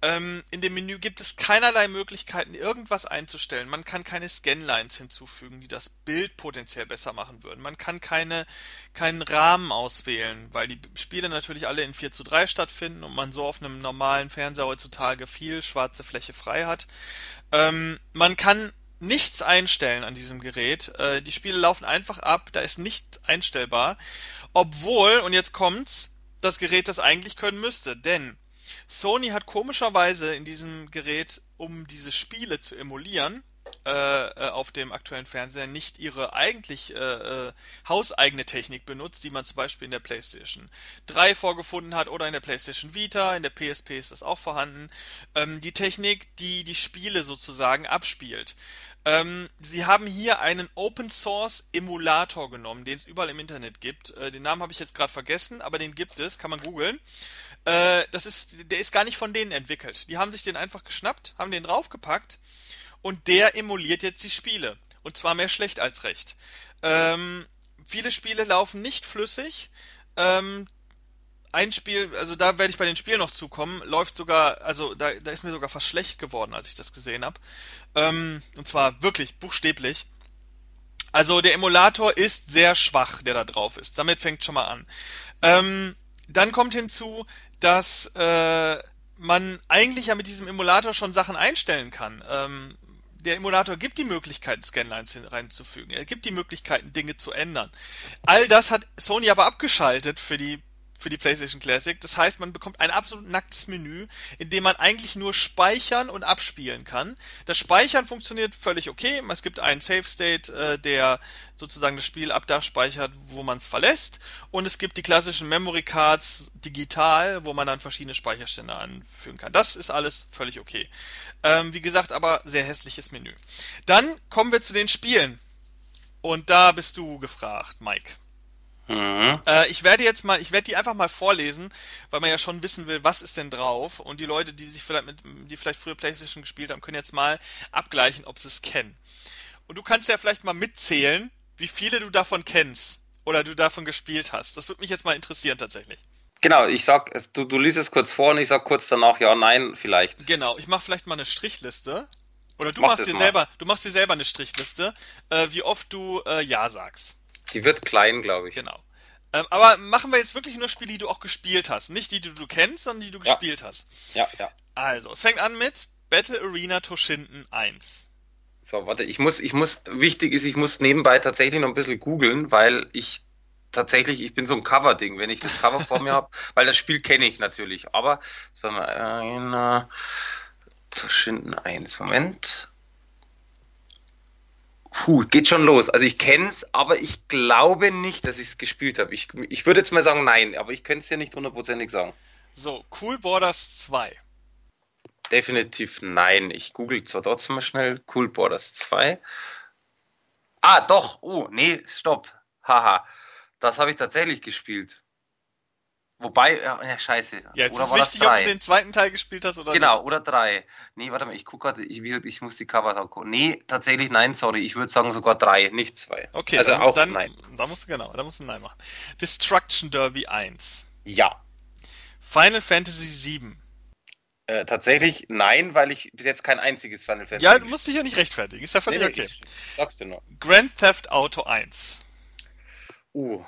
Ähm, in dem Menü gibt es keinerlei Möglichkeiten, irgendwas einzustellen. Man kann keine Scanlines hinzufügen, die das Bild potenziell besser machen würden. Man kann keine, keinen Rahmen auswählen, weil die Spiele natürlich alle in 4 zu 3 stattfinden und man so auf einem normalen Fernseher heutzutage viel schwarze Fläche frei hat. Ähm, man kann nichts einstellen an diesem Gerät. Äh, die Spiele laufen einfach ab, da ist nichts einstellbar. Obwohl, und jetzt kommt's, das Gerät das eigentlich können müsste. Denn Sony hat komischerweise in diesem Gerät, um diese Spiele zu emulieren, äh, äh, auf dem aktuellen Fernseher nicht ihre eigentlich äh, äh, hauseigene Technik benutzt, die man zum Beispiel in der PlayStation 3 vorgefunden hat oder in der PlayStation Vita, in der PSP ist das auch vorhanden. Ähm, die Technik, die die Spiele sozusagen abspielt. Ähm, sie haben hier einen Open Source Emulator genommen, den es überall im Internet gibt. Äh, den Namen habe ich jetzt gerade vergessen, aber den gibt es, kann man googeln. Äh, das ist, der ist gar nicht von denen entwickelt. Die haben sich den einfach geschnappt, haben den draufgepackt und der emuliert jetzt die Spiele. Und zwar mehr schlecht als recht. Ähm, viele Spiele laufen nicht flüssig. Ähm, ein Spiel, also da werde ich bei den Spielen noch zukommen, läuft sogar, also da, da ist mir sogar fast schlecht geworden, als ich das gesehen habe. Ähm, und zwar wirklich buchstäblich. Also der Emulator ist sehr schwach, der da drauf ist. Damit fängt schon mal an. Ähm, dann kommt hinzu, dass äh, man eigentlich ja mit diesem Emulator schon Sachen einstellen kann. Ähm, der Emulator gibt die Möglichkeit, Scanlines reinzufügen. Er gibt die Möglichkeiten, Dinge zu ändern. All das hat Sony aber abgeschaltet für die für die PlayStation Classic. Das heißt, man bekommt ein absolut nacktes Menü, in dem man eigentlich nur speichern und abspielen kann. Das Speichern funktioniert völlig okay. Es gibt einen Save State, äh, der sozusagen das Spiel ab da speichert, wo man es verlässt. Und es gibt die klassischen Memory Cards digital, wo man dann verschiedene Speicherstände anfügen kann. Das ist alles völlig okay. Ähm, wie gesagt, aber sehr hässliches Menü. Dann kommen wir zu den Spielen. Und da bist du gefragt, Mike. Mhm. Äh, ich werde jetzt mal, ich werde die einfach mal vorlesen, weil man ja schon wissen will, was ist denn drauf. Und die Leute, die sich vielleicht mit, die vielleicht früher PlayStation gespielt haben, können jetzt mal abgleichen, ob sie es kennen. Und du kannst ja vielleicht mal mitzählen, wie viele du davon kennst oder du davon gespielt hast. Das würde mich jetzt mal interessieren tatsächlich. Genau, ich sag, du, du liest es kurz vor und ich sag kurz danach ja, nein, vielleicht. Genau, ich mache vielleicht mal eine Strichliste. Oder du Mach machst dir mal. selber, du machst dir selber eine Strichliste, äh, wie oft du äh, ja sagst. Die wird klein, glaube ich. Genau. Ähm, aber machen wir jetzt wirklich nur Spiele, die du auch gespielt hast. Nicht die, die du kennst, sondern die du ja. gespielt hast. Ja, ja. Also, es fängt an mit Battle Arena Toshinden 1. So, warte, ich muss, ich muss, wichtig ist, ich muss nebenbei tatsächlich noch ein bisschen googeln, weil ich tatsächlich, ich bin so ein Cover-Ding, wenn ich das Cover vor mir [LAUGHS] habe, weil das Spiel kenne ich natürlich. Aber, jetzt war mal einer Toshinden 1, Moment. Puh, geht schon los. Also ich kenne es, aber ich glaube nicht, dass ich es gespielt habe. Ich, ich würde jetzt mal sagen nein, aber ich könnte es ja nicht hundertprozentig sagen. So, Cool Borders 2. Definitiv nein. Ich google zwar trotzdem mal schnell Cool Borders 2. Ah, doch. Oh, nee, stopp. Haha. Das habe ich tatsächlich gespielt. Wobei, ja, ja scheiße. Ja, jetzt oder ist war wichtig, ob du den zweiten Teil gespielt hast oder Genau, nicht. oder drei. Nee, warte mal, ich gucke gerade, ich, ich muss die Cover gucken. Nee, tatsächlich nein, sorry. Ich würde sagen sogar drei, nicht zwei. Okay, also dann, auch dann, nein. Da musst du genau, da musst du nein machen. Destruction Derby 1. Ja. Final Fantasy 7. Äh, tatsächlich nein, weil ich bis jetzt kein einziges Final Fantasy. Ja, du musst dich ja nicht rechtfertigen, ist ja völlig nee, okay. Ich, sag's dir nur. Grand Theft Auto 1. Uh,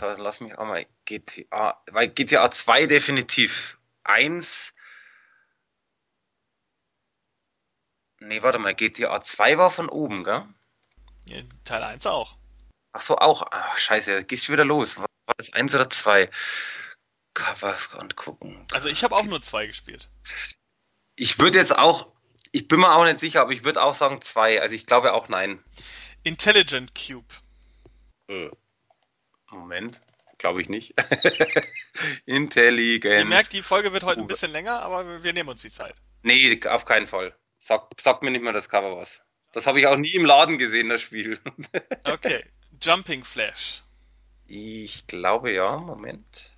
lass mich auch mal GTA, weil GTA 2 definitiv 1. Nee, warte mal, GTA 2 war von oben, gell? Ja, Teil 1 auch. Ach so, auch. Ach, scheiße, gehst du wieder los. War das 1 oder 2? Covers angucken. Also ich habe auch nur 2 gespielt. Ich würde jetzt auch, ich bin mir auch nicht sicher, aber ich würde auch sagen 2. Also ich glaube auch nein. Intelligent Cube. Äh. Moment, glaube ich nicht. [LAUGHS] Intelligent. Ihr merkt, die Folge wird heute ein bisschen länger, aber wir nehmen uns die Zeit. Nee, auf keinen Fall. Sag, sag mir nicht mehr das Cover was. Das habe ich auch nie im Laden gesehen, das Spiel. [LAUGHS] okay. Jumping Flash. Ich glaube ja. Moment.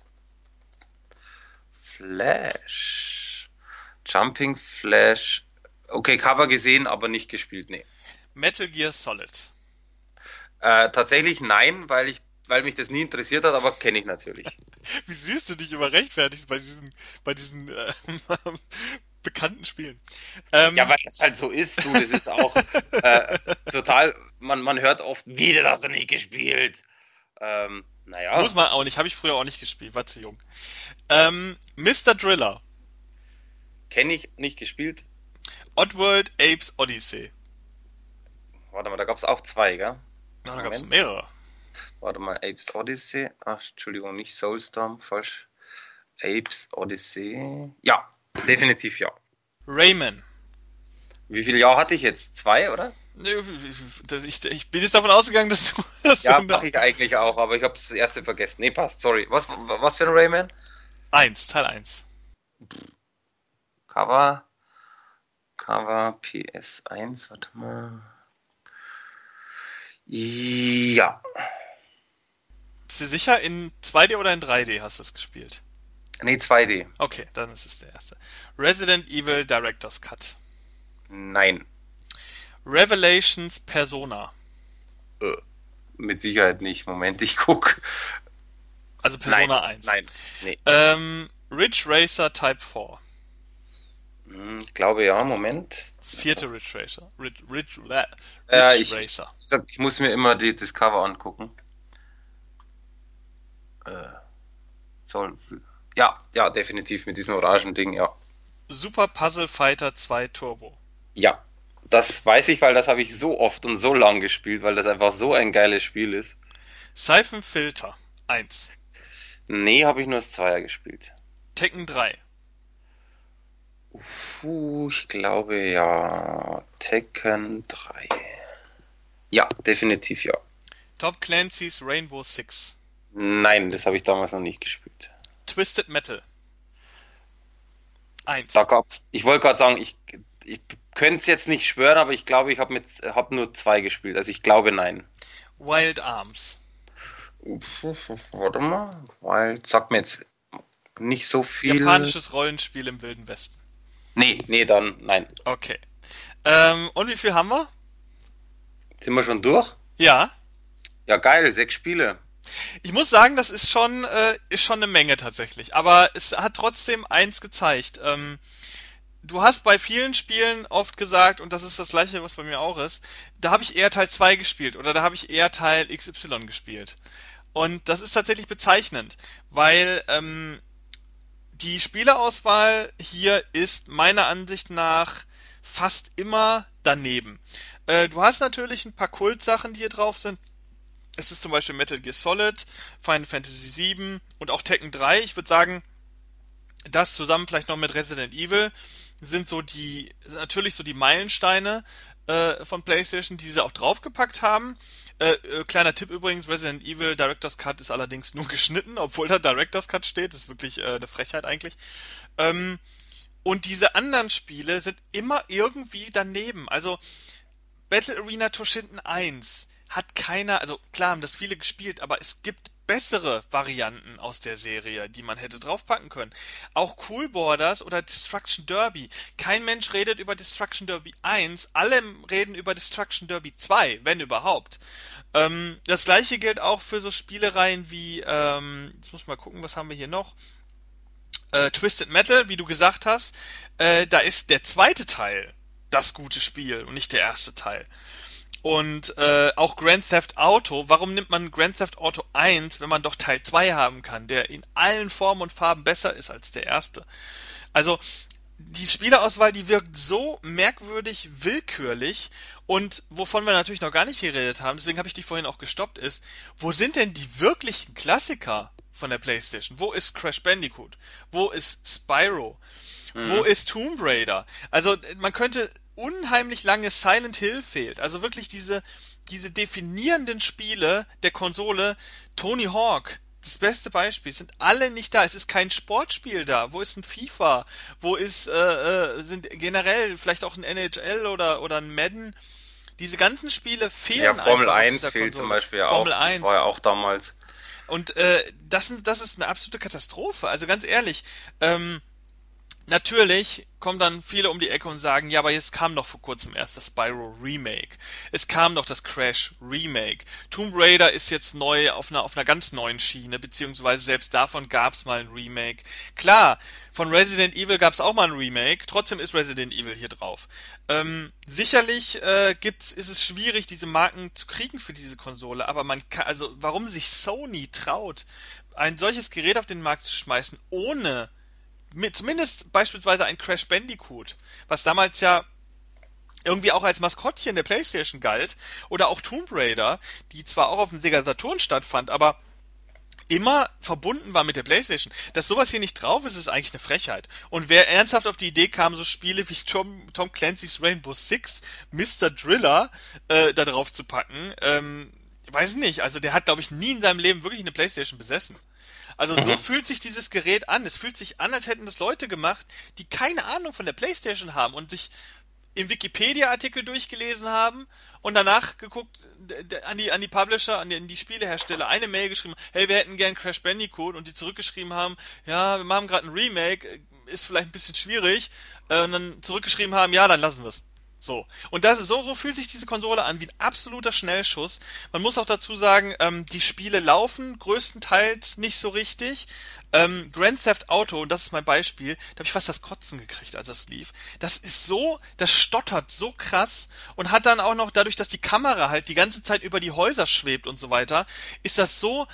Flash. Jumping Flash. Okay, Cover gesehen, aber nicht gespielt, nee. Metal Gear Solid. Äh, tatsächlich nein, weil ich, weil mich das nie interessiert hat, aber kenne ich natürlich. [LAUGHS] Wie süß du dich immer rechtfertigst bei diesen, bei diesen äh, [LAUGHS] bekannten Spielen. Ähm, Ja, weil das halt so ist, du, das ist auch äh, [LAUGHS] total, man, man hört oft, wie, das hast du nicht gespielt. Ähm, naja, muss man auch nicht, habe ich früher auch nicht gespielt, war zu jung. Ähm, Mr. Driller, kenne ich, nicht gespielt. Oddworld Apes Odyssey. Warte mal, da gab's auch zwei, gell? Na, da gab es mehrere. Warte mal, Apes Odyssey. Ach, Entschuldigung, nicht Soulstorm, falsch. Apes Odyssey. Ja, definitiv ja. Rayman. Wie viele Jahre hatte ich jetzt? Zwei, oder? Ich, ich bin jetzt davon ausgegangen, dass du [LAUGHS] das Ja, mache ich eigentlich auch, aber ich habe das erste vergessen. Nee, passt, sorry. Was, was für ein Rayman? eins, Teil 1. Cover. Cover PS1, warte mal. Ja. Bist du sicher, in 2D oder in 3D hast du es gespielt? Nee, 2D. Okay, dann ist es der erste. Resident Evil Director's Cut. Nein. Revelations Persona. Äh, Mit Sicherheit nicht. Moment, ich guck. Also Persona nein, 1. Nein. Nee. Ähm, Ridge Racer Type 4. Hm, Ich glaube ja, Moment. Das vierte Ridge Racer. Ridge, Ridge, Ridge ich- Racer. Ich sag, ich muss mir immer die, das Cover angucken. Äh, soll. Ja, ja, definitiv mit diesem orangen Ding, ja. Super Puzzle Fighter 2 Turbo. Ja, das weiß ich, weil das habe ich so oft und so lang gespielt, weil das einfach so ein geiles Spiel ist. Siphon Filter 1. Nee, habe ich nur das Zweier gespielt. Tekken 3. Puh, ich glaube ja. Tekken 3. Ja, definitiv ja. Top Clancy's Rainbow Six. Nein, das habe ich damals noch nicht gespielt. Twisted Metal. 1. Da gab's, ich wollte gerade sagen, ich, ich könnte es jetzt nicht schwören, aber ich glaube, ich habe hab nur zwei gespielt. Also ich glaube nein. Wild Arms. Warte mal, weil sagt mir jetzt nicht so viel. Japanisches Rollenspiel im Wilden Westen. Nee, nee, dann nein. Okay. Ähm, und wie viel haben wir? Sind wir schon durch? Ja. Ja, geil, sechs Spiele. Ich muss sagen, das ist schon, äh, ist schon eine Menge tatsächlich. Aber es hat trotzdem eins gezeigt. Ähm, du hast bei vielen Spielen oft gesagt, und das ist das gleiche, was bei mir auch ist, da habe ich eher Teil 2 gespielt oder da habe ich eher Teil XY gespielt. Und das ist tatsächlich bezeichnend, weil ähm, die Spieleauswahl hier ist meiner Ansicht nach fast immer daneben. Äh, du hast natürlich ein paar Kultsachen, die hier drauf sind. Es ist zum Beispiel Metal Gear Solid, Final Fantasy VII und auch Tekken 3. Ich würde sagen, das zusammen vielleicht noch mit Resident Evil sind so die, sind natürlich so die Meilensteine äh, von PlayStation, die sie auch draufgepackt haben. Äh, äh, kleiner Tipp übrigens, Resident Evil Director's Cut ist allerdings nur [LAUGHS] geschnitten, obwohl da Director's Cut steht. Das ist wirklich äh, eine Frechheit eigentlich. Ähm, und diese anderen Spiele sind immer irgendwie daneben. Also Battle Arena Toshinden 1 hat keiner, also klar haben das viele gespielt, aber es gibt bessere Varianten aus der Serie, die man hätte draufpacken können. Auch Cool Borders oder Destruction Derby. Kein Mensch redet über Destruction Derby 1, alle reden über Destruction Derby 2, wenn überhaupt. Ähm, das gleiche gilt auch für so Spielereien wie, ähm, jetzt muss ich mal gucken, was haben wir hier noch? Äh, Twisted Metal, wie du gesagt hast, äh, da ist der zweite Teil das gute Spiel und nicht der erste Teil. Und äh, auch Grand Theft Auto, warum nimmt man Grand Theft Auto 1, wenn man doch Teil 2 haben kann, der in allen Formen und Farben besser ist als der erste? Also die Spielerauswahl, die wirkt so merkwürdig willkürlich und wovon wir natürlich noch gar nicht geredet haben, deswegen habe ich dich vorhin auch gestoppt, ist, wo sind denn die wirklichen Klassiker von der PlayStation? Wo ist Crash Bandicoot? Wo ist Spyro? Wo ist Tomb Raider? Also man könnte unheimlich lange Silent Hill fehlt. Also wirklich diese diese definierenden Spiele der Konsole, Tony Hawk, das beste Beispiel, sind alle nicht da. Es ist kein Sportspiel da. Wo ist ein FIFA? Wo ist äh, äh, sind generell vielleicht auch ein NHL oder oder ein Madden? Diese ganzen Spiele fehlen Ja, Formel einfach auf 1 dieser fehlt Konsole. zum Beispiel ja Formel auch. 1. Das war ja auch damals. Und äh, das, das ist eine absolute Katastrophe. Also ganz ehrlich, ähm, Natürlich kommen dann viele um die Ecke und sagen, ja, aber jetzt kam doch vor kurzem erst das Spyro Remake. Es kam doch das Crash Remake. Tomb Raider ist jetzt neu auf einer, auf einer ganz neuen Schiene, beziehungsweise selbst davon gab es mal ein Remake. Klar, von Resident Evil gab es auch mal ein Remake, trotzdem ist Resident Evil hier drauf. Ähm, sicherlich äh, gibt's, ist es schwierig, diese Marken zu kriegen für diese Konsole, aber man kann, also warum sich Sony traut, ein solches Gerät auf den Markt zu schmeißen, ohne zumindest beispielsweise ein Crash Bandicoot, was damals ja irgendwie auch als Maskottchen der PlayStation galt, oder auch Tomb Raider, die zwar auch auf dem Sega Saturn stattfand, aber immer verbunden war mit der PlayStation. Dass sowas hier nicht drauf ist, ist eigentlich eine Frechheit. Und wer ernsthaft auf die Idee kam, so Spiele wie Tom, Tom Clancy's Rainbow Six, Mr. Driller äh, da drauf zu packen, ähm, weiß nicht. Also der hat, glaube ich, nie in seinem Leben wirklich eine PlayStation besessen. Also so Mhm. fühlt sich dieses Gerät an. Es fühlt sich an, als hätten das Leute gemacht, die keine Ahnung von der PlayStation haben und sich im Wikipedia-Artikel durchgelesen haben und danach geguckt an die, an die Publisher, an die, an die Spielehersteller, eine Mail geschrieben, hey, wir hätten gern Crash Bandicoot und die zurückgeschrieben haben, ja, wir machen gerade ein Remake, äh, ist vielleicht ein bisschen schwierig, äh, und dann zurückgeschrieben haben, ja, dann lassen wir's. So. Und das ist so, so fühlt sich diese Konsole an, wie ein absoluter Schnellschuss. Man muss auch dazu sagen, ähm, die Spiele laufen größtenteils nicht so richtig. Ähm, Grand Theft Auto, und das ist mein Beispiel, da habe ich fast das Kotzen gekriegt, als das lief. Das ist so, das stottert so krass und hat dann auch noch, dadurch, dass die Kamera halt die ganze Zeit über die Häuser schwebt und so weiter, ist das so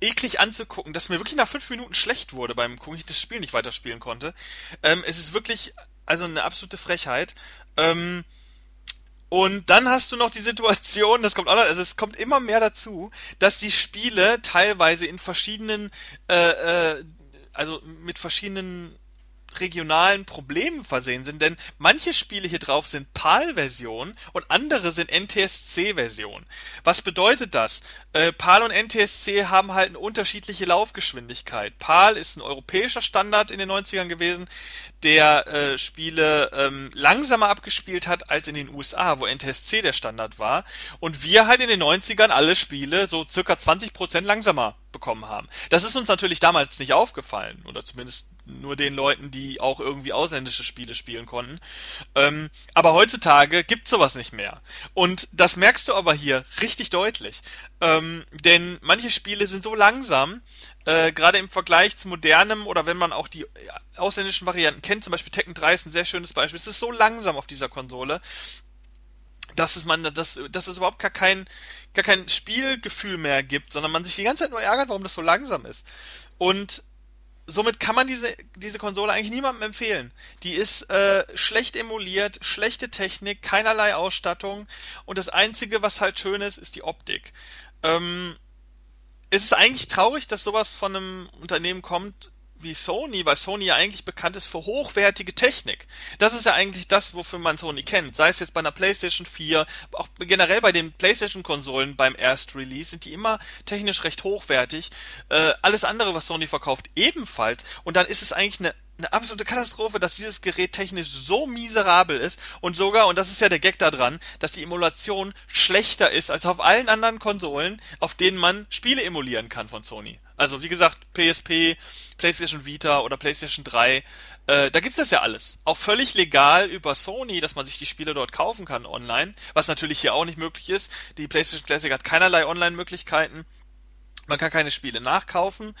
eklig anzugucken, dass mir wirklich nach fünf Minuten schlecht wurde beim Gucken, ich das Spiel nicht weiterspielen konnte. Ähm, es ist wirklich, also eine absolute Frechheit. Ähm, und dann hast du noch die Situation, das kommt also es kommt immer mehr dazu, dass die Spiele teilweise in verschiedenen, äh, äh, also mit verschiedenen regionalen Problemen versehen sind, denn manche Spiele hier drauf sind PAL-Version und andere sind NTSC-Version. Was bedeutet das? Äh, PAL und NTSC haben halt eine unterschiedliche Laufgeschwindigkeit. PAL ist ein europäischer Standard in den 90ern gewesen, der äh, Spiele ähm, langsamer abgespielt hat als in den USA, wo NTSC der Standard war. Und wir halt in den 90ern alle Spiele so circa 20% langsamer bekommen haben. Das ist uns natürlich damals nicht aufgefallen, oder zumindest nur den Leuten, die auch irgendwie ausländische Spiele spielen konnten. Ähm, aber heutzutage gibt's sowas nicht mehr. Und das merkst du aber hier richtig deutlich. Ähm, denn manche Spiele sind so langsam, äh, gerade im Vergleich zu modernem oder wenn man auch die ausländischen Varianten kennt, zum Beispiel Tekken 3 ist ein sehr schönes Beispiel. Es ist so langsam auf dieser Konsole, dass es man, dass, dass es überhaupt gar kein, gar kein Spielgefühl mehr gibt, sondern man sich die ganze Zeit nur ärgert, warum das so langsam ist. Und somit kann man diese, diese Konsole eigentlich niemandem empfehlen. Die ist äh, schlecht emuliert, schlechte Technik, keinerlei Ausstattung und das Einzige, was halt schön ist, ist die Optik. Ähm, es ist eigentlich traurig, dass sowas von einem Unternehmen kommt wie Sony, weil Sony ja eigentlich bekannt ist für hochwertige Technik. Das ist ja eigentlich das, wofür man Sony kennt. Sei es jetzt bei einer PlayStation 4, auch generell bei den PlayStation-Konsolen beim Erst-Release sind die immer technisch recht hochwertig. Äh, alles andere, was Sony verkauft, ebenfalls. Und dann ist es eigentlich eine eine absolute Katastrophe, dass dieses Gerät technisch so miserabel ist und sogar, und das ist ja der Gag da dran, dass die Emulation schlechter ist als auf allen anderen Konsolen, auf denen man Spiele emulieren kann von Sony. Also wie gesagt, PSP, PlayStation Vita oder PlayStation 3, äh, da gibt's das ja alles. Auch völlig legal über Sony, dass man sich die Spiele dort kaufen kann online, was natürlich hier auch nicht möglich ist. Die PlayStation Classic hat keinerlei Online-Möglichkeiten. Man kann keine Spiele nachkaufen.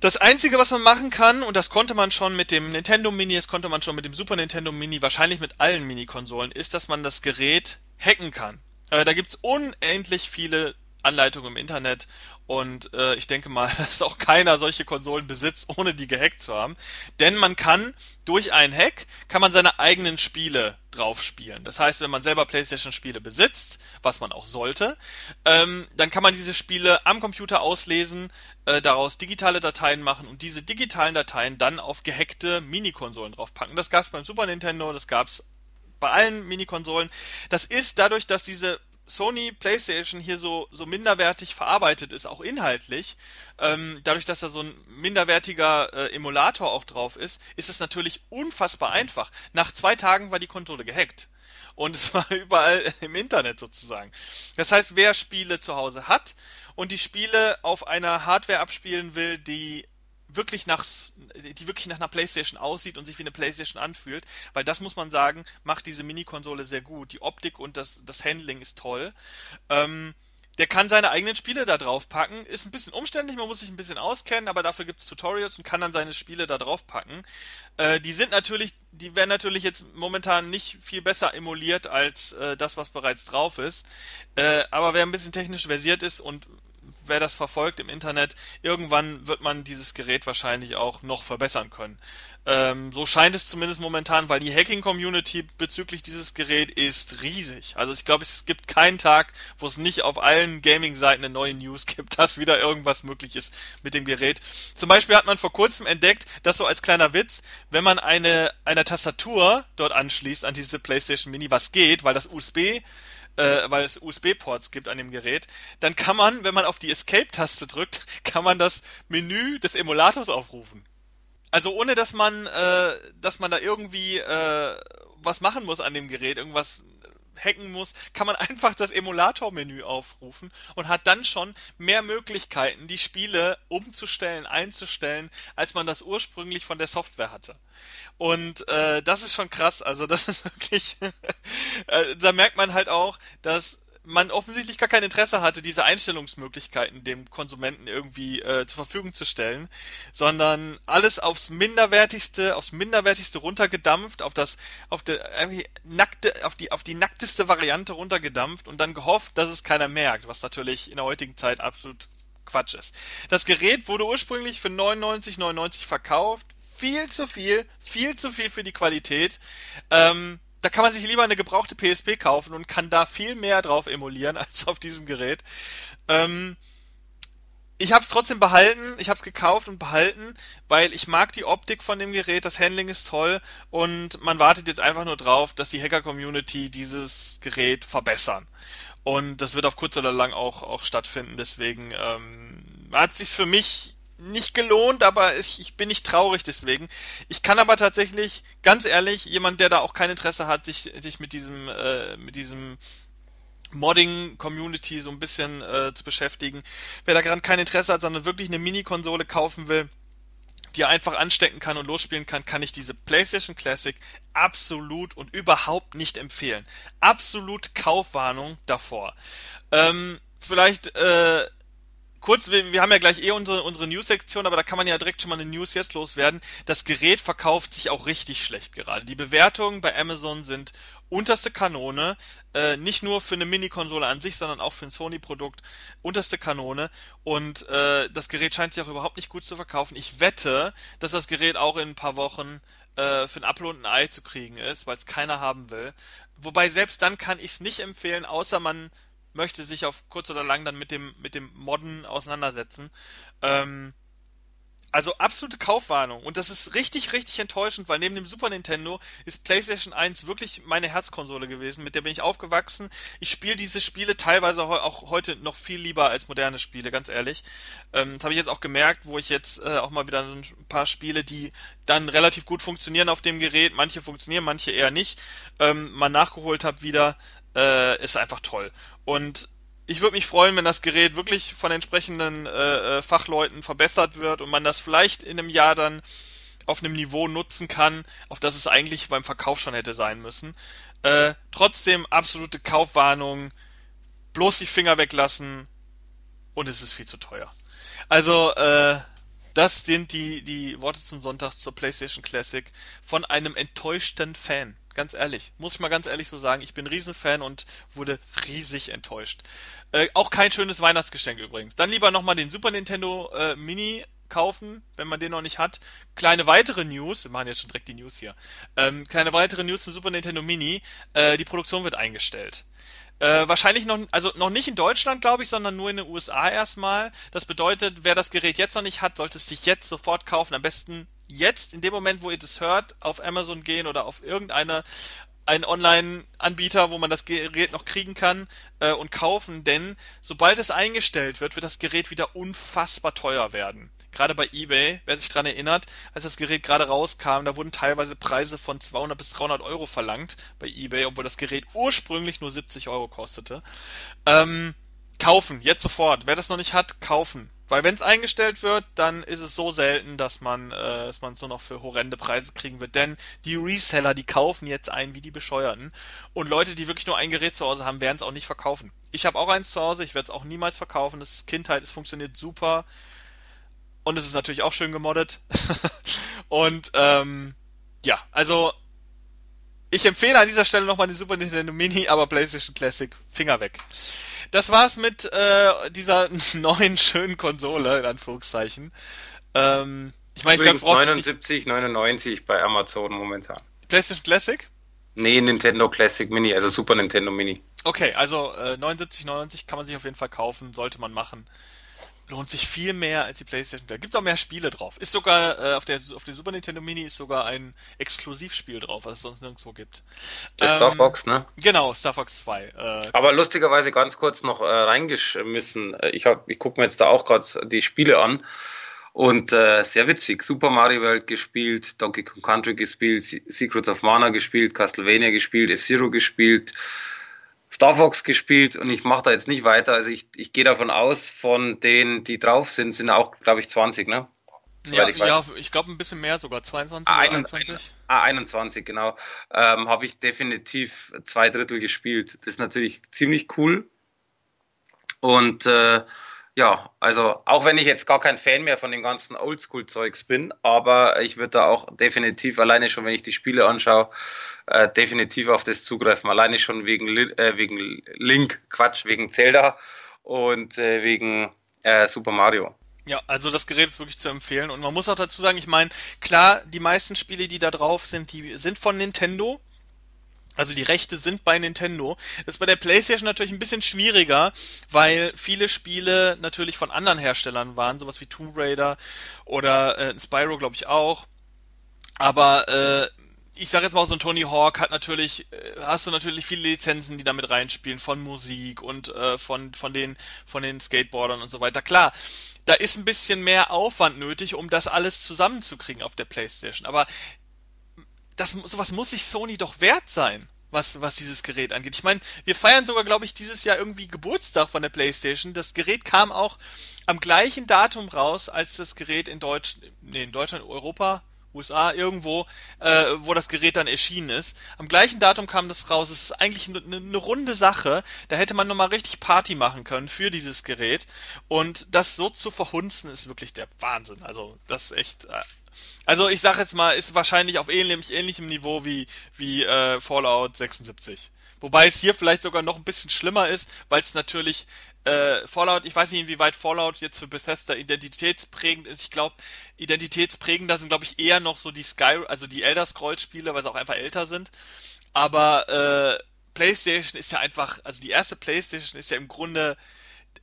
Das Einzige, was man machen kann, und das konnte man schon mit dem Nintendo Mini, das konnte man schon mit dem Super Nintendo Mini, wahrscheinlich mit allen Mini-Konsolen, ist, dass man das Gerät hacken kann. Äh, da gibt's unendlich viele Anleitungen im Internet und äh, ich denke mal, [LAUGHS] dass auch keiner solche Konsolen besitzt, ohne die gehackt zu haben. Denn man kann durch einen Hack kann man seine eigenen Spiele drauf spielen. Das heißt, wenn man selber PlayStation-Spiele besitzt, was man auch sollte, ähm, dann kann man diese Spiele am Computer auslesen, äh, daraus digitale Dateien machen und diese digitalen Dateien dann auf gehackte Minikonsolen draufpacken. Das gab's beim Super Nintendo, das gab's bei allen Minikonsolen. Das ist dadurch, dass diese Sony PlayStation hier so, so minderwertig verarbeitet ist, auch inhaltlich, ähm, dadurch, dass da so ein minderwertiger äh, Emulator auch drauf ist, ist es natürlich unfassbar einfach. Nach zwei Tagen war die Konsole gehackt. Und es [LAUGHS] war überall im Internet sozusagen. Das heißt, wer Spiele zu Hause hat und die Spiele auf einer Hardware abspielen will, die wirklich nach, die wirklich nach einer Playstation aussieht und sich wie eine Playstation anfühlt, weil das muss man sagen, macht diese Mini-Konsole sehr gut. Die Optik und das, das Handling ist toll. Ähm, der kann seine eigenen Spiele da drauf packen. Ist ein bisschen umständlich, man muss sich ein bisschen auskennen, aber dafür gibt es Tutorials und kann dann seine Spiele da drauf packen. Äh, die sind natürlich, die werden natürlich jetzt momentan nicht viel besser emuliert als äh, das, was bereits drauf ist. Äh, aber wer ein bisschen technisch versiert ist und wer das verfolgt im Internet, irgendwann wird man dieses Gerät wahrscheinlich auch noch verbessern können. Ähm, so scheint es zumindest momentan, weil die Hacking-Community bezüglich dieses Gerät ist riesig. Also ich glaube, es gibt keinen Tag, wo es nicht auf allen Gaming-Seiten eine neue News gibt, [LAUGHS] dass wieder irgendwas möglich ist mit dem Gerät. Zum Beispiel hat man vor kurzem entdeckt, dass so als kleiner Witz, wenn man eine, eine Tastatur dort anschließt an diese PlayStation Mini, was geht, weil das USB äh, weil es USB-Ports gibt an dem Gerät, dann kann man, wenn man auf die Escape-Taste drückt, [LAUGHS] kann man das Menü des Emulators aufrufen. Also ohne dass man, äh, dass man da irgendwie äh, was machen muss an dem Gerät, irgendwas hacken muss, kann man [LAUGHS] einfach das Emulator-Menü aufrufen und hat dann schon mehr Möglichkeiten, die Spiele umzustellen, einzustellen, als man das ursprünglich von der Software hatte. Und äh, das ist schon krass. Also [LAUGHS] das ist wirklich, [LAUGHS] äh, da merkt man halt auch, dass man offensichtlich gar kein Interesse hatte, diese Einstellungsmöglichkeiten dem Konsumenten irgendwie äh, zur Verfügung zu stellen, sondern alles aufs minderwertigste, aufs minderwertigste runtergedampft, auf das, auf die nackte, auf die, auf die nackteste Variante runtergedampft und dann gehofft, dass es keiner merkt, was natürlich in der heutigen Zeit absolut Quatsch ist. Das Gerät wurde ursprünglich für 99,99 verkauft, viel zu viel, viel zu viel für die Qualität. Ähm, da kann man sich lieber eine gebrauchte PSP kaufen und kann da viel mehr drauf emulieren [LAUGHS] als auf diesem Gerät. Ähm, ich habe es trotzdem behalten, ich habe es gekauft und behalten, weil ich mag die Optik von dem Gerät, das Handling ist toll und man wartet jetzt einfach nur drauf, dass die Hacker-Community dieses Gerät verbessern. Und das wird auf kurz oder lang auch, auch stattfinden, deswegen ähm, hat es sich für mich nicht gelohnt, aber ich, ich bin nicht traurig deswegen. Ich kann aber tatsächlich, ganz ehrlich, jemand, der da auch kein Interesse hat, sich, sich mit diesem, äh, mit diesem Modding-Community so ein bisschen äh, zu beschäftigen. Wer da gerade kein Interesse hat, sondern wirklich eine Mini-Konsole kaufen will, die er einfach anstecken kann und losspielen kann, kann ich diese PlayStation Classic absolut und überhaupt nicht empfehlen. Absolut Kaufwarnung davor. Ähm, vielleicht äh, kurz, wir, wir haben ja gleich eh unsere, unsere News-Sektion, aber da kann man ja direkt schon mal eine News jetzt loswerden. Das Gerät verkauft sich auch richtig schlecht gerade. Die Bewertungen bei Amazon sind unterste Kanone, äh, nicht nur für eine Mini-Konsole an sich, sondern auch für ein Sony-Produkt, unterste Kanone. Und äh, das Gerät scheint sich auch überhaupt nicht gut zu verkaufen. Ich wette, dass das Gerät auch in ein paar Wochen äh, für ein und ein Ei zu kriegen ist, weil es keiner haben will. Wobei selbst dann kann ich es nicht empfehlen, außer man möchte sich auf kurz oder lang dann mit dem, mit dem Modden auseinandersetzen. Ähm, also absolute Kaufwarnung. Und das ist richtig, richtig enttäuschend, weil neben dem Super Nintendo ist PlayStation 1 wirklich meine Herzkonsole gewesen. Mit der bin ich aufgewachsen. Ich spiele diese Spiele teilweise auch heute noch viel lieber als moderne Spiele, ganz ehrlich. Ähm, das habe ich jetzt auch gemerkt, wo ich jetzt äh, auch mal wieder ein paar Spiele, die dann relativ gut funktionieren auf dem Gerät, manche funktionieren, manche eher nicht, ähm, mal nachgeholt habe wieder äh, ist einfach toll. Und ich würde mich freuen, wenn das Gerät wirklich von entsprechenden äh, äh, Fachleuten verbessert wird und man das vielleicht in einem Jahr dann auf einem Niveau nutzen kann, auf das es eigentlich beim Verkauf schon hätte sein müssen. Äh, trotzdem absolute Kaufwarnung, bloß die Finger weglassen und es ist viel zu teuer. Also, äh, das sind die, die Worte zum Sonntag zur PlayStation Classic von einem enttäuschten Fan. Ganz ehrlich, muss ich mal ganz ehrlich so sagen, ich bin Riesenfan und wurde riesig enttäuscht. Äh, auch kein schönes Weihnachtsgeschenk übrigens. Dann lieber nochmal den Super Nintendo äh, Mini kaufen, wenn man den noch nicht hat. Kleine weitere News, wir machen jetzt schon direkt die News hier. Ähm, kleine weitere News zum Super Nintendo Mini. Äh, die Produktion wird eingestellt. Äh, wahrscheinlich noch, also noch nicht in Deutschland, glaube ich, sondern nur in den USA erstmal. Das bedeutet, wer das Gerät jetzt noch nicht hat, sollte es sich jetzt sofort kaufen. Am besten jetzt, in dem Moment, wo ihr das hört, auf Amazon gehen oder auf irgendeine einen Online-Anbieter, wo man das Gerät noch kriegen kann äh, und kaufen, denn sobald es eingestellt wird, wird das Gerät wieder unfassbar teuer werden. Gerade bei eBay, wer sich dran erinnert, als das Gerät gerade rauskam, da wurden teilweise Preise von 200 bis 300 Euro verlangt bei eBay, obwohl das Gerät ursprünglich nur 70 Euro kostete. Ähm, kaufen, jetzt sofort. Wer das noch nicht hat, kaufen. Weil wenn es eingestellt wird, dann ist es so selten, dass man äh, dass man es nur noch für horrende Preise kriegen wird. Denn die Reseller, die kaufen jetzt ein wie die Bescheuerten. Und Leute, die wirklich nur ein Gerät zu Hause haben, werden es auch nicht verkaufen. Ich habe auch eins zu Hause, ich werde es auch niemals verkaufen. Das ist Kindheit, es funktioniert super. Und es ist natürlich auch schön gemoddet. [LAUGHS] und ähm, ja, also ich empfehle an dieser Stelle nochmal die Super Nintendo Mini, aber PlayStation Classic, Finger weg. Das war's mit äh, dieser [LAUGHS] neuen schönen Konsole, in Anführungszeichen. Ähm, ich meine, ich glaube, 79, 99 bei Amazon momentan. PlayStation Classic? Nee, Nintendo Classic Mini, also Super Nintendo Mini. Okay, also äh, 79, 99 kann man sich auf jeden Fall kaufen, sollte man machen. Lohnt sich viel mehr als die PlayStation. Da gibt auch mehr Spiele drauf. Ist sogar äh, auf der auf der Super Nintendo Mini ist sogar ein Exklusivspiel drauf, was es sonst nirgendwo gibt. Das Star Fox, ne? Genau, Star Fox 2. Äh, Aber lustigerweise ganz kurz noch äh, reingeschmissen. Ich hab, ich gucke mir jetzt da auch gerade die Spiele an. Und äh, sehr witzig. Super Mario World gespielt, Donkey Kong Country gespielt, Secrets of Mana gespielt, Castlevania gespielt, F-Zero gespielt, Star Fox gespielt und ich mache da jetzt nicht weiter. Also ich, ich gehe davon aus, von denen, die drauf sind, sind auch, glaube ich, 20, ne? ja, ich, ja, ich glaube ein bisschen mehr sogar, 22 ah, oder 21. Ah, 21, genau. Ähm, Habe ich definitiv zwei Drittel gespielt. Das ist natürlich ziemlich cool. Und äh, ja, also auch wenn ich jetzt gar kein Fan mehr von dem ganzen Oldschool-Zeugs bin, aber ich würde da auch definitiv, alleine schon, wenn ich die Spiele anschaue, äh, definitiv auf das zugreifen. Alleine schon wegen, äh, wegen Link, Quatsch, wegen Zelda und äh, wegen äh, Super Mario. Ja, also das Gerät ist wirklich zu empfehlen. Und man muss auch dazu sagen, ich meine, klar, die meisten Spiele, die da drauf sind, die sind von Nintendo. Also die Rechte sind bei Nintendo. Das ist bei der PlayStation natürlich ein bisschen schwieriger, weil viele Spiele natürlich von anderen Herstellern waren, sowas wie Tomb Raider oder äh, Spyro, glaube ich auch. Aber äh, ich sage jetzt mal so ein Tony Hawk hat natürlich, äh, hast du natürlich viele Lizenzen, die damit reinspielen, von Musik und äh, von, von den, von den Skateboardern und so weiter. Klar, da ist ein bisschen mehr Aufwand nötig, um das alles zusammenzukriegen auf der Playstation. Aber das, sowas muss sich Sony doch wert sein, was, was dieses Gerät angeht. Ich meine, wir feiern sogar, glaube ich, dieses Jahr irgendwie Geburtstag von der Playstation. Das Gerät kam auch am gleichen Datum raus, als das Gerät in Deutsch, nee, in Deutschland, Europa, USA, irgendwo, äh, wo das Gerät dann erschienen ist. Am gleichen Datum kam das raus. Es ist eigentlich eine ne, runde Sache. Da hätte man nochmal richtig Party machen können für dieses Gerät. Und das so zu verhunzen, ist wirklich der Wahnsinn. Also, das ist echt. Also, ich sag jetzt mal, ist wahrscheinlich auf ähnlich, ähnlichem Niveau wie, wie äh, Fallout 76. Wobei es hier vielleicht sogar noch ein bisschen schlimmer ist, weil es natürlich äh, Fallout, ich weiß nicht, inwieweit Fallout jetzt für Bethesda identitätsprägend ist. Ich glaube, identitätsprägender sind, glaube ich, eher noch so die Sky, also die Elder Scrolls Spiele, weil sie auch einfach älter sind. Aber äh, PlayStation ist ja einfach, also die erste PlayStation ist ja im Grunde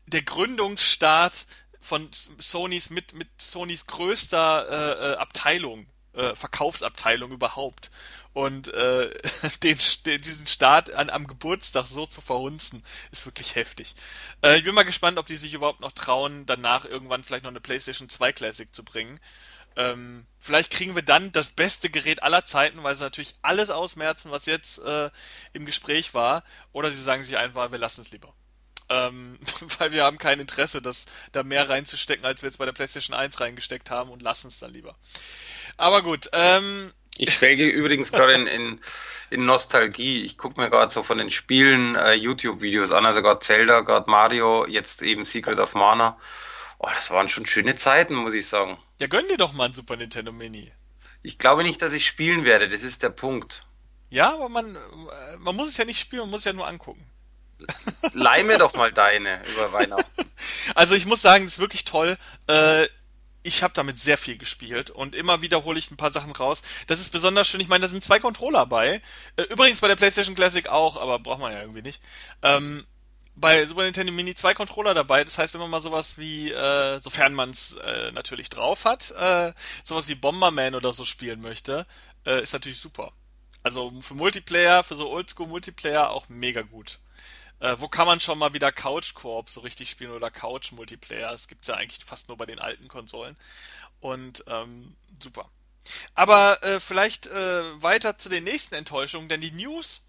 der Gründungsstart von Sonys mit mit Sonys größter äh, äh Abteilung, äh, Verkaufsabteilung überhaupt. Und äh, [LAUGHS] den, diesen Start an, am Geburtstag so zu verhunzen, ist wirklich heftig. Äh, ich bin mal gespannt, ob die sich überhaupt noch trauen, danach irgendwann vielleicht noch eine PlayStation 2 Classic zu bringen. Ähm, vielleicht kriegen wir dann das beste Gerät aller Zeiten, weil sie natürlich alles ausmerzen, was jetzt äh, im Gespräch war. Oder sie sagen sich einfach, wir lassen es lieber. Ähm, [LAUGHS] weil wir haben kein Interesse, das da mehr reinzustecken, als wir jetzt bei der PlayStation 1 reingesteckt haben und lassen es dann lieber. Aber gut, ähm, ich schwelge [LAUGHS] übrigens gerade in, in, in, Nostalgie. Ich gucke mir gerade so von den Spielen äh, YouTube-Videos an, also gerade Zelda, gerade Mario, jetzt eben Secret of Mana. Oh, das waren schon schöne Zeiten, muss ich sagen. Ja, gönn dir doch mal ein Super Nintendo Mini. Ich glaube nicht, dass ich spielen werde, das ist der Punkt. Ja, aber man, äh, man muss es ja nicht spielen, man muss es ja nur angucken. Leih mir doch mal deine über Weihnachten. [LAUGHS] Also ich muss sagen, das ist wirklich toll. Äh, ich habe damit sehr viel gespielt und immer wieder hole ich ein paar Sachen raus. Das ist besonders schön. Ich meine, da sind zwei Controller bei. Äh, übrigens bei der PlayStation Classic auch, aber braucht man ja irgendwie nicht. Ähm, bei Super Nintendo Mini zwei Controller dabei. Das heißt, wenn man mal sowas wie, äh, sofern man es äh, natürlich drauf hat, äh, sowas wie Bomberman oder so spielen möchte, äh, ist natürlich super. Also für Multiplayer, für so Oldschool Multiplayer auch mega gut. Äh, wo kann man schon mal wieder Couch Koop so richtig spielen oder Couch Multiplayer? Das gibt's ja eigentlich fast nur bei den alten Konsolen. Und ähm, super. Aber äh, vielleicht äh, weiter zu den nächsten Enttäuschungen, denn die News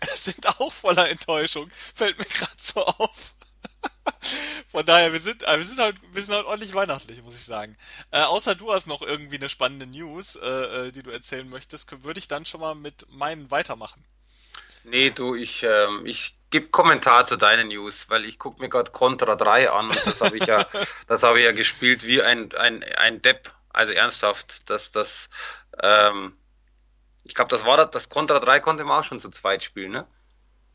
[LAUGHS] sind auch voller Enttäuschung. Fällt mir gerade so auf. [LAUGHS] Von daher, wir sind, äh, wir sind halt, wir sind halt ordentlich weihnachtlich, muss ich sagen. Äh, außer du hast noch irgendwie eine spannende News, äh, äh, die du erzählen möchtest, würde ich dann schon mal mit meinen weitermachen. Nee, du, ich, ähm, ich gebe Kommentar zu deinen News, weil ich gucke mir gerade Contra 3 an und das habe ich ja, [LAUGHS] das habe ich ja gespielt wie ein, ein, ein Depp. Also ernsthaft, dass das, ähm, ich glaube, das war das, das Contra 3 konnte man auch schon zu zweit spielen, ne?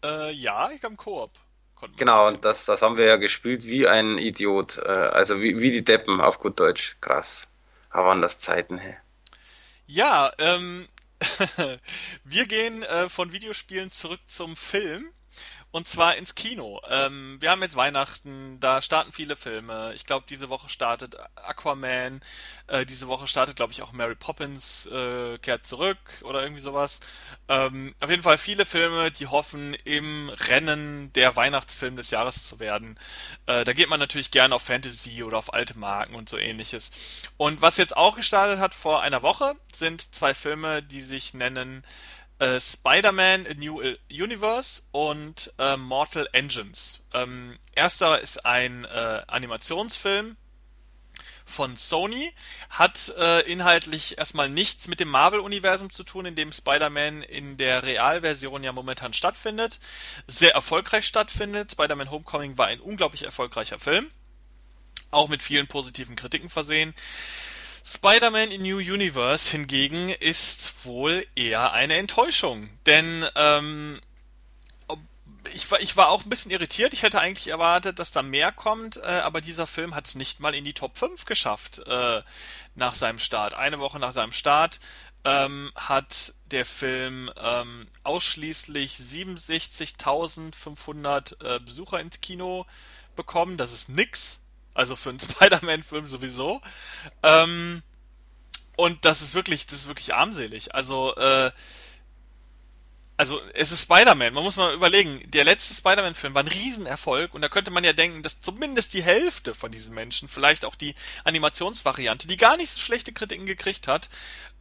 Äh, ja, ich glaube, Koop Genau, und das, das haben wir ja gespielt wie ein Idiot. Äh, also wie, wie die Deppen auf gut Deutsch. Krass. Aber waren das Zeiten, hey. Ja, ähm, [LAUGHS] wir gehen äh, von Videospielen zurück zum Film. Und zwar ins Kino. Ähm, wir haben jetzt Weihnachten, da starten viele Filme. Ich glaube, diese Woche startet Aquaman. Äh, diese Woche startet, glaube ich, auch Mary Poppins äh, kehrt zurück oder irgendwie sowas. Ähm, auf jeden Fall viele Filme, die hoffen, im Rennen der Weihnachtsfilm des Jahres zu werden. Äh, da geht man natürlich gerne auf Fantasy oder auf alte Marken und so ähnliches. Und was jetzt auch gestartet hat vor einer Woche, sind zwei Filme, die sich nennen äh, Spider-Man A New Universe und äh, Mortal Engines. Ähm, erster ist ein äh, Animationsfilm von Sony, hat äh, inhaltlich erstmal nichts mit dem Marvel-Universum zu tun, in dem Spider-Man in der Realversion ja momentan stattfindet, sehr erfolgreich stattfindet. Spider-Man Homecoming war ein unglaublich erfolgreicher Film, auch mit vielen positiven Kritiken versehen. Spider-Man in New Universe hingegen ist wohl eher eine Enttäuschung, denn ähm, ich war, ich war auch ein bisschen irritiert. Ich hätte eigentlich erwartet, dass da mehr kommt, äh, aber dieser Film hat es nicht mal in die Top 5 geschafft äh, nach seinem Start. Eine Woche nach seinem Start ähm, hat der Film ähm, ausschließlich 67.500 äh, Besucher ins Kino bekommen. Das ist nix. Also für einen [LAUGHS] Spider-Man-Film sowieso. Ähm, und das ist wirklich, das ist wirklich armselig. Also, äh, also es ist Spider-Man. Man muss mal überlegen, der letzte Spider-Man-Film war ein Riesenerfolg und da könnte man ja denken, dass zumindest die Hälfte von diesen Menschen, vielleicht auch die Animationsvariante, die gar nicht so schlechte Kritiken gekriegt hat,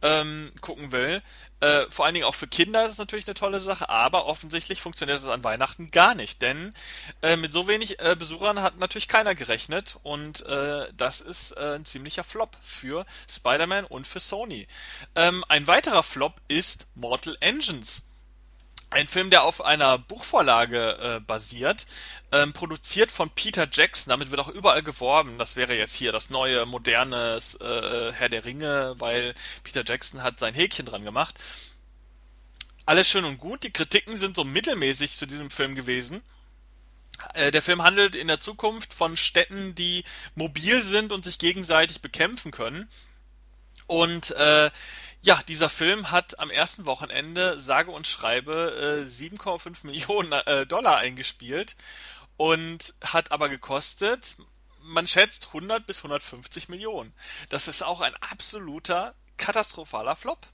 ähm, gucken will. Äh, vor allen Dingen auch für Kinder ist es natürlich eine tolle Sache, aber offensichtlich funktioniert das an Weihnachten gar nicht, denn äh, mit so wenig äh, Besuchern hat natürlich keiner gerechnet und äh, das ist äh, ein ziemlicher Flop für Spider-Man und für Sony. Ähm, ein weiterer Flop ist Mortal Engines. Ein Film, der auf einer Buchvorlage äh, basiert, ähm, produziert von Peter Jackson. Damit wird auch überall geworben. Das wäre jetzt hier das neue, moderne äh, Herr der Ringe, weil Peter Jackson hat sein Häkchen dran gemacht. Alles schön und gut. Die Kritiken sind so mittelmäßig zu diesem Film gewesen. Äh, der Film handelt in der Zukunft von Städten, die mobil sind und sich gegenseitig bekämpfen können. Und äh, ja, dieser Film hat am ersten Wochenende sage und schreibe äh, 7,5 Millionen äh, Dollar eingespielt und hat aber gekostet, man schätzt 100 bis 150 Millionen. Das ist auch ein absoluter katastrophaler Flop.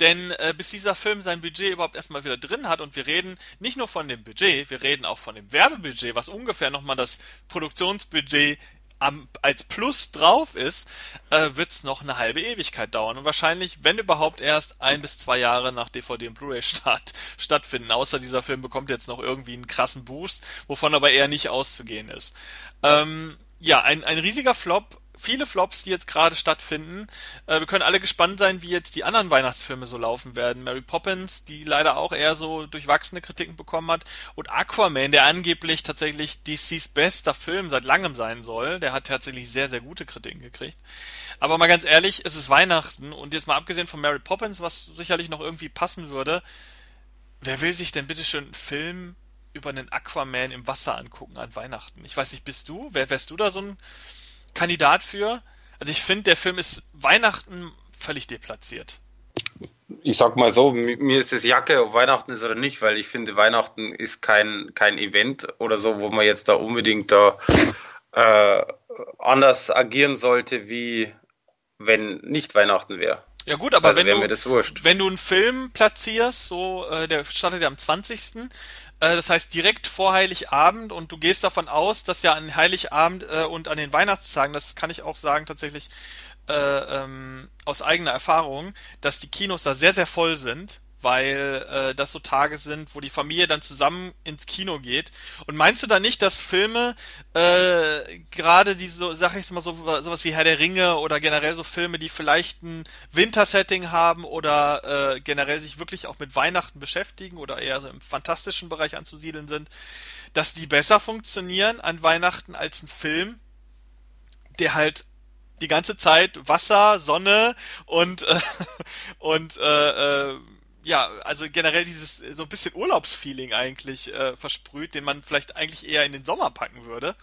Denn äh, bis dieser Film sein Budget überhaupt erstmal wieder drin hat und wir reden nicht nur von dem Budget, wir reden auch von dem Werbebudget, was ungefähr nochmal das Produktionsbudget am, als Plus drauf ist, äh, wird es noch eine halbe Ewigkeit dauern und wahrscheinlich, wenn überhaupt, erst ein bis zwei Jahre nach DVD und Blu-ray-Start [LAUGHS] stattfinden. Außer dieser Film bekommt jetzt noch irgendwie einen krassen Boost, wovon aber eher nicht auszugehen ist. Ähm, ja, ein, ein riesiger Flop. Viele Flops, die jetzt gerade stattfinden. Äh, wir können alle gespannt sein, wie jetzt die anderen Weihnachtsfilme so laufen werden. Mary Poppins, die leider auch eher so durchwachsene Kritiken bekommen hat. Und Aquaman, der angeblich tatsächlich DCs bester Film seit langem sein soll. Der hat tatsächlich sehr, sehr gute Kritiken gekriegt. Aber mal ganz ehrlich, es ist Weihnachten und jetzt mal abgesehen von Mary Poppins, was sicherlich noch irgendwie passen würde, wer will sich denn bitte schön einen Film über einen Aquaman im Wasser angucken an Weihnachten? Ich weiß nicht, bist du? Wer wärst du da so ein Kandidat für? Also ich finde, der Film ist Weihnachten völlig deplatziert. Ich sag mal so, mir ist es Jacke, ob Weihnachten ist oder nicht, weil ich finde, Weihnachten ist kein, kein Event oder so, wo man jetzt da unbedingt da äh, anders agieren sollte, wie wenn nicht Weihnachten wäre. Ja gut, aber Also wenn du das wurscht. wenn du einen Film platzierst, so äh, der startet ja am 20. Äh, das heißt direkt vor Heiligabend und du gehst davon aus, dass ja an Heiligabend äh, und an den Weihnachtstagen, das kann ich auch sagen tatsächlich äh, ähm, aus eigener Erfahrung, dass die Kinos da sehr sehr voll sind, weil äh, das so Tage sind, wo die Familie dann zusammen ins Kino geht. Und meinst du da nicht, dass Filme, äh, gerade diese, so, sag ich mal so, sowas wie Herr der Ringe oder generell so Filme, die vielleicht ein Wintersetting haben oder äh, generell sich wirklich auch mit Weihnachten beschäftigen oder eher so im fantastischen Bereich anzusiedeln sind, dass die besser funktionieren an Weihnachten als ein Film, der halt die ganze Zeit Wasser, Sonne und äh, [LAUGHS] und äh, äh, ja, also generell dieses so ein bisschen Urlaubsfeeling eigentlich äh, versprüht, den man vielleicht eigentlich eher in den Sommer packen würde.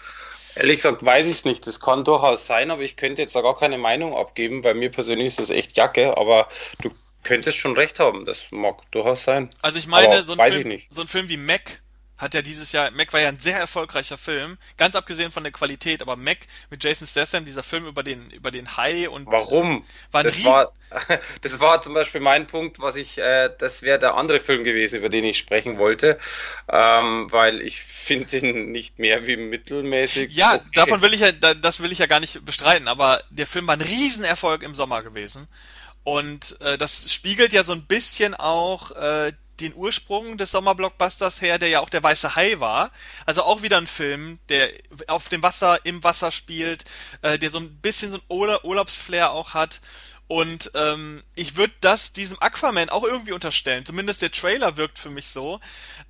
Ehrlich gesagt weiß ich nicht. Das kann durchaus sein, aber ich könnte jetzt da gar keine Meinung abgeben. Bei mir persönlich ist das echt Jacke, aber du könntest schon recht haben. Das mag durchaus sein. Also ich meine, so ein, Film, so ein Film wie Mac hat ja dieses Jahr, Mac war ja ein sehr erfolgreicher Film, ganz abgesehen von der Qualität, aber Mac mit Jason Statham, dieser Film über den, über den Hai und Warum? war ein Das war, [LAUGHS] das war zum Beispiel mein Punkt, was ich, äh, das wäre der andere Film gewesen, über den ich sprechen wollte, ähm, weil ich finde ihn nicht mehr wie mittelmäßig. Ja, okay. davon will ich ja, da- das will ich ja gar nicht bestreiten, aber der Film war ein Riesenerfolg im Sommer gewesen. Und äh, das spiegelt ja so ein bisschen auch äh, den Ursprung des Sommerblockbusters her, der ja auch der Weiße Hai war. Also auch wieder ein Film, der auf dem Wasser, im Wasser spielt, äh, der so ein bisschen so ein Urla- Urlaubsflair auch hat. Und ähm, ich würde das diesem Aquaman auch irgendwie unterstellen. Zumindest der Trailer wirkt für mich so,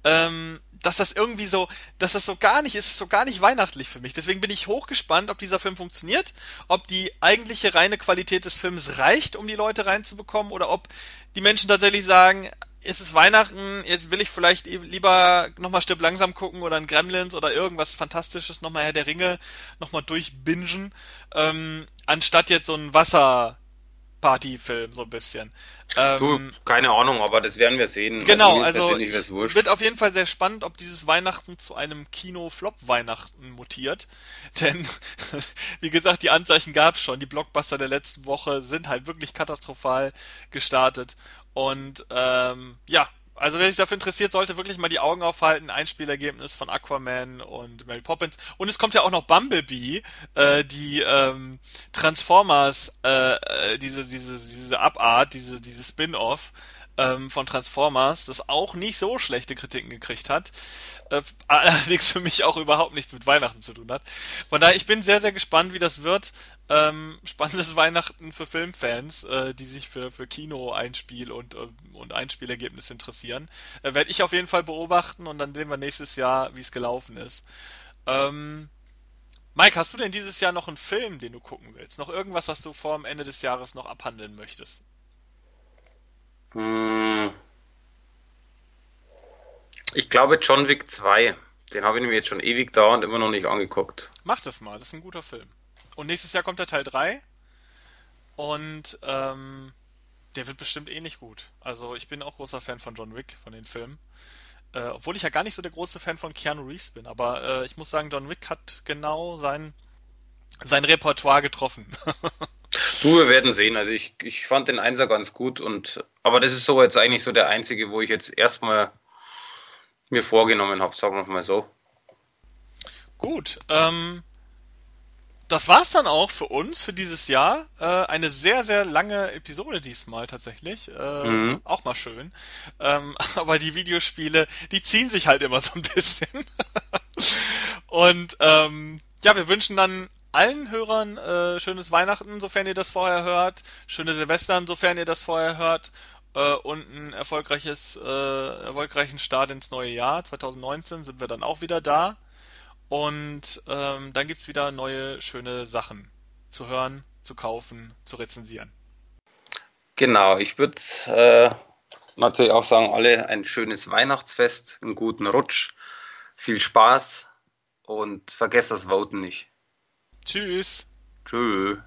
ähm, dass das irgendwie so, dass das so gar nicht ist, so gar nicht weihnachtlich für mich. Deswegen bin ich hochgespannt, ob dieser Film funktioniert, ob die eigentliche reine Qualität des Films reicht, um die Leute reinzubekommen, oder ob die Menschen tatsächlich sagen, es ist Weihnachten, jetzt will ich vielleicht eh lieber nochmal Stück langsam gucken oder ein Gremlins oder irgendwas Fantastisches, nochmal Herr der Ringe, nochmal durchbingen, ähm, anstatt jetzt so ein Wasser Partyfilm, so ein bisschen. Du, Ähm, keine Ahnung, aber das werden wir sehen. genau, also ich, wär's wurscht. wird auf jeden Fall sehr spannend, ob dieses Weihnachten zu einem Kino-Flop-Weihnachten mutiert. [LAUGHS] Denn, wie gesagt, die Anzeichen gab es schon. Die Blockbuster der letzten Woche sind halt wirklich katastrophal gestartet. Und ähm, ja, also wer sich dafür interessiert, sollte wirklich mal die Augen aufhalten. Einspielergebnis von Aquaman und Mary Poppins. Und es kommt ja auch noch Bumblebee, äh, die ähm, Transformers, äh, äh, diese, diese, diese Abart, diese, diese Spin-off ähm, von Transformers, das auch nicht so schlechte Kritiken gekriegt hat. Äh, allerdings für mich auch überhaupt nichts mit Weihnachten zu tun hat. Von daher, ich bin sehr, sehr gespannt, wie das wird. Ähm, spannendes [LAUGHS] Weihnachten für Filmfans, äh, die sich für, für Kino-Einspiel und, ähm, und Einspielergebnis interessieren. Äh, Werde ich auf jeden Fall beobachten und dann sehen wir nächstes Jahr, wie es gelaufen ist. Ähm, Mike, hast du denn dieses Jahr noch einen Film, den du gucken willst? Noch irgendwas, was du vor dem Ende des Jahres noch abhandeln möchtest? Hm, ich glaube John Wick 2. Den habe ich mir jetzt schon ewig da und immer noch nicht angeguckt. Mach das mal, das ist ein guter Film. Und nächstes Jahr kommt der Teil 3 und ähm, der wird bestimmt ähnlich gut. Also ich bin auch großer Fan von John Wick, von den Filmen. Äh, obwohl ich ja gar nicht so der große Fan von Keanu Reeves bin, aber äh, ich muss sagen, John Wick hat genau sein, sein Repertoire getroffen. [LAUGHS] Du, wir werden sehen. Also ich, ich fand den Einser ganz gut und aber das ist so jetzt eigentlich so der einzige, wo ich jetzt erstmal mir vorgenommen habe, sagen wir mal so. Gut, ähm, das war's dann auch für uns für dieses Jahr. Äh, eine sehr, sehr lange Episode diesmal tatsächlich. Äh, Mhm. auch mal schön. Ähm, [LAUGHS] aber die Videospiele, die ziehen sich halt immer so ein bisschen. [LAUGHS] Und ähm, ja, wir wünschen dann allen Hörern äh, schönes Weihnachten, sofern ihr das vorher hört, schöne Silvestern, sofern ihr das vorher hört, äh, und ein erfolgreiches, äh, erfolgreichen Start ins neue Jahr. 2019 sind wir dann auch wieder da. Und ähm, dann gibt's wieder neue schöne Sachen zu hören, zu kaufen, zu rezensieren. Genau, ich würde äh, natürlich auch sagen, alle ein schönes Weihnachtsfest, einen guten Rutsch, viel Spaß und vergesst das Voten nicht. Tschüss! Tschüss.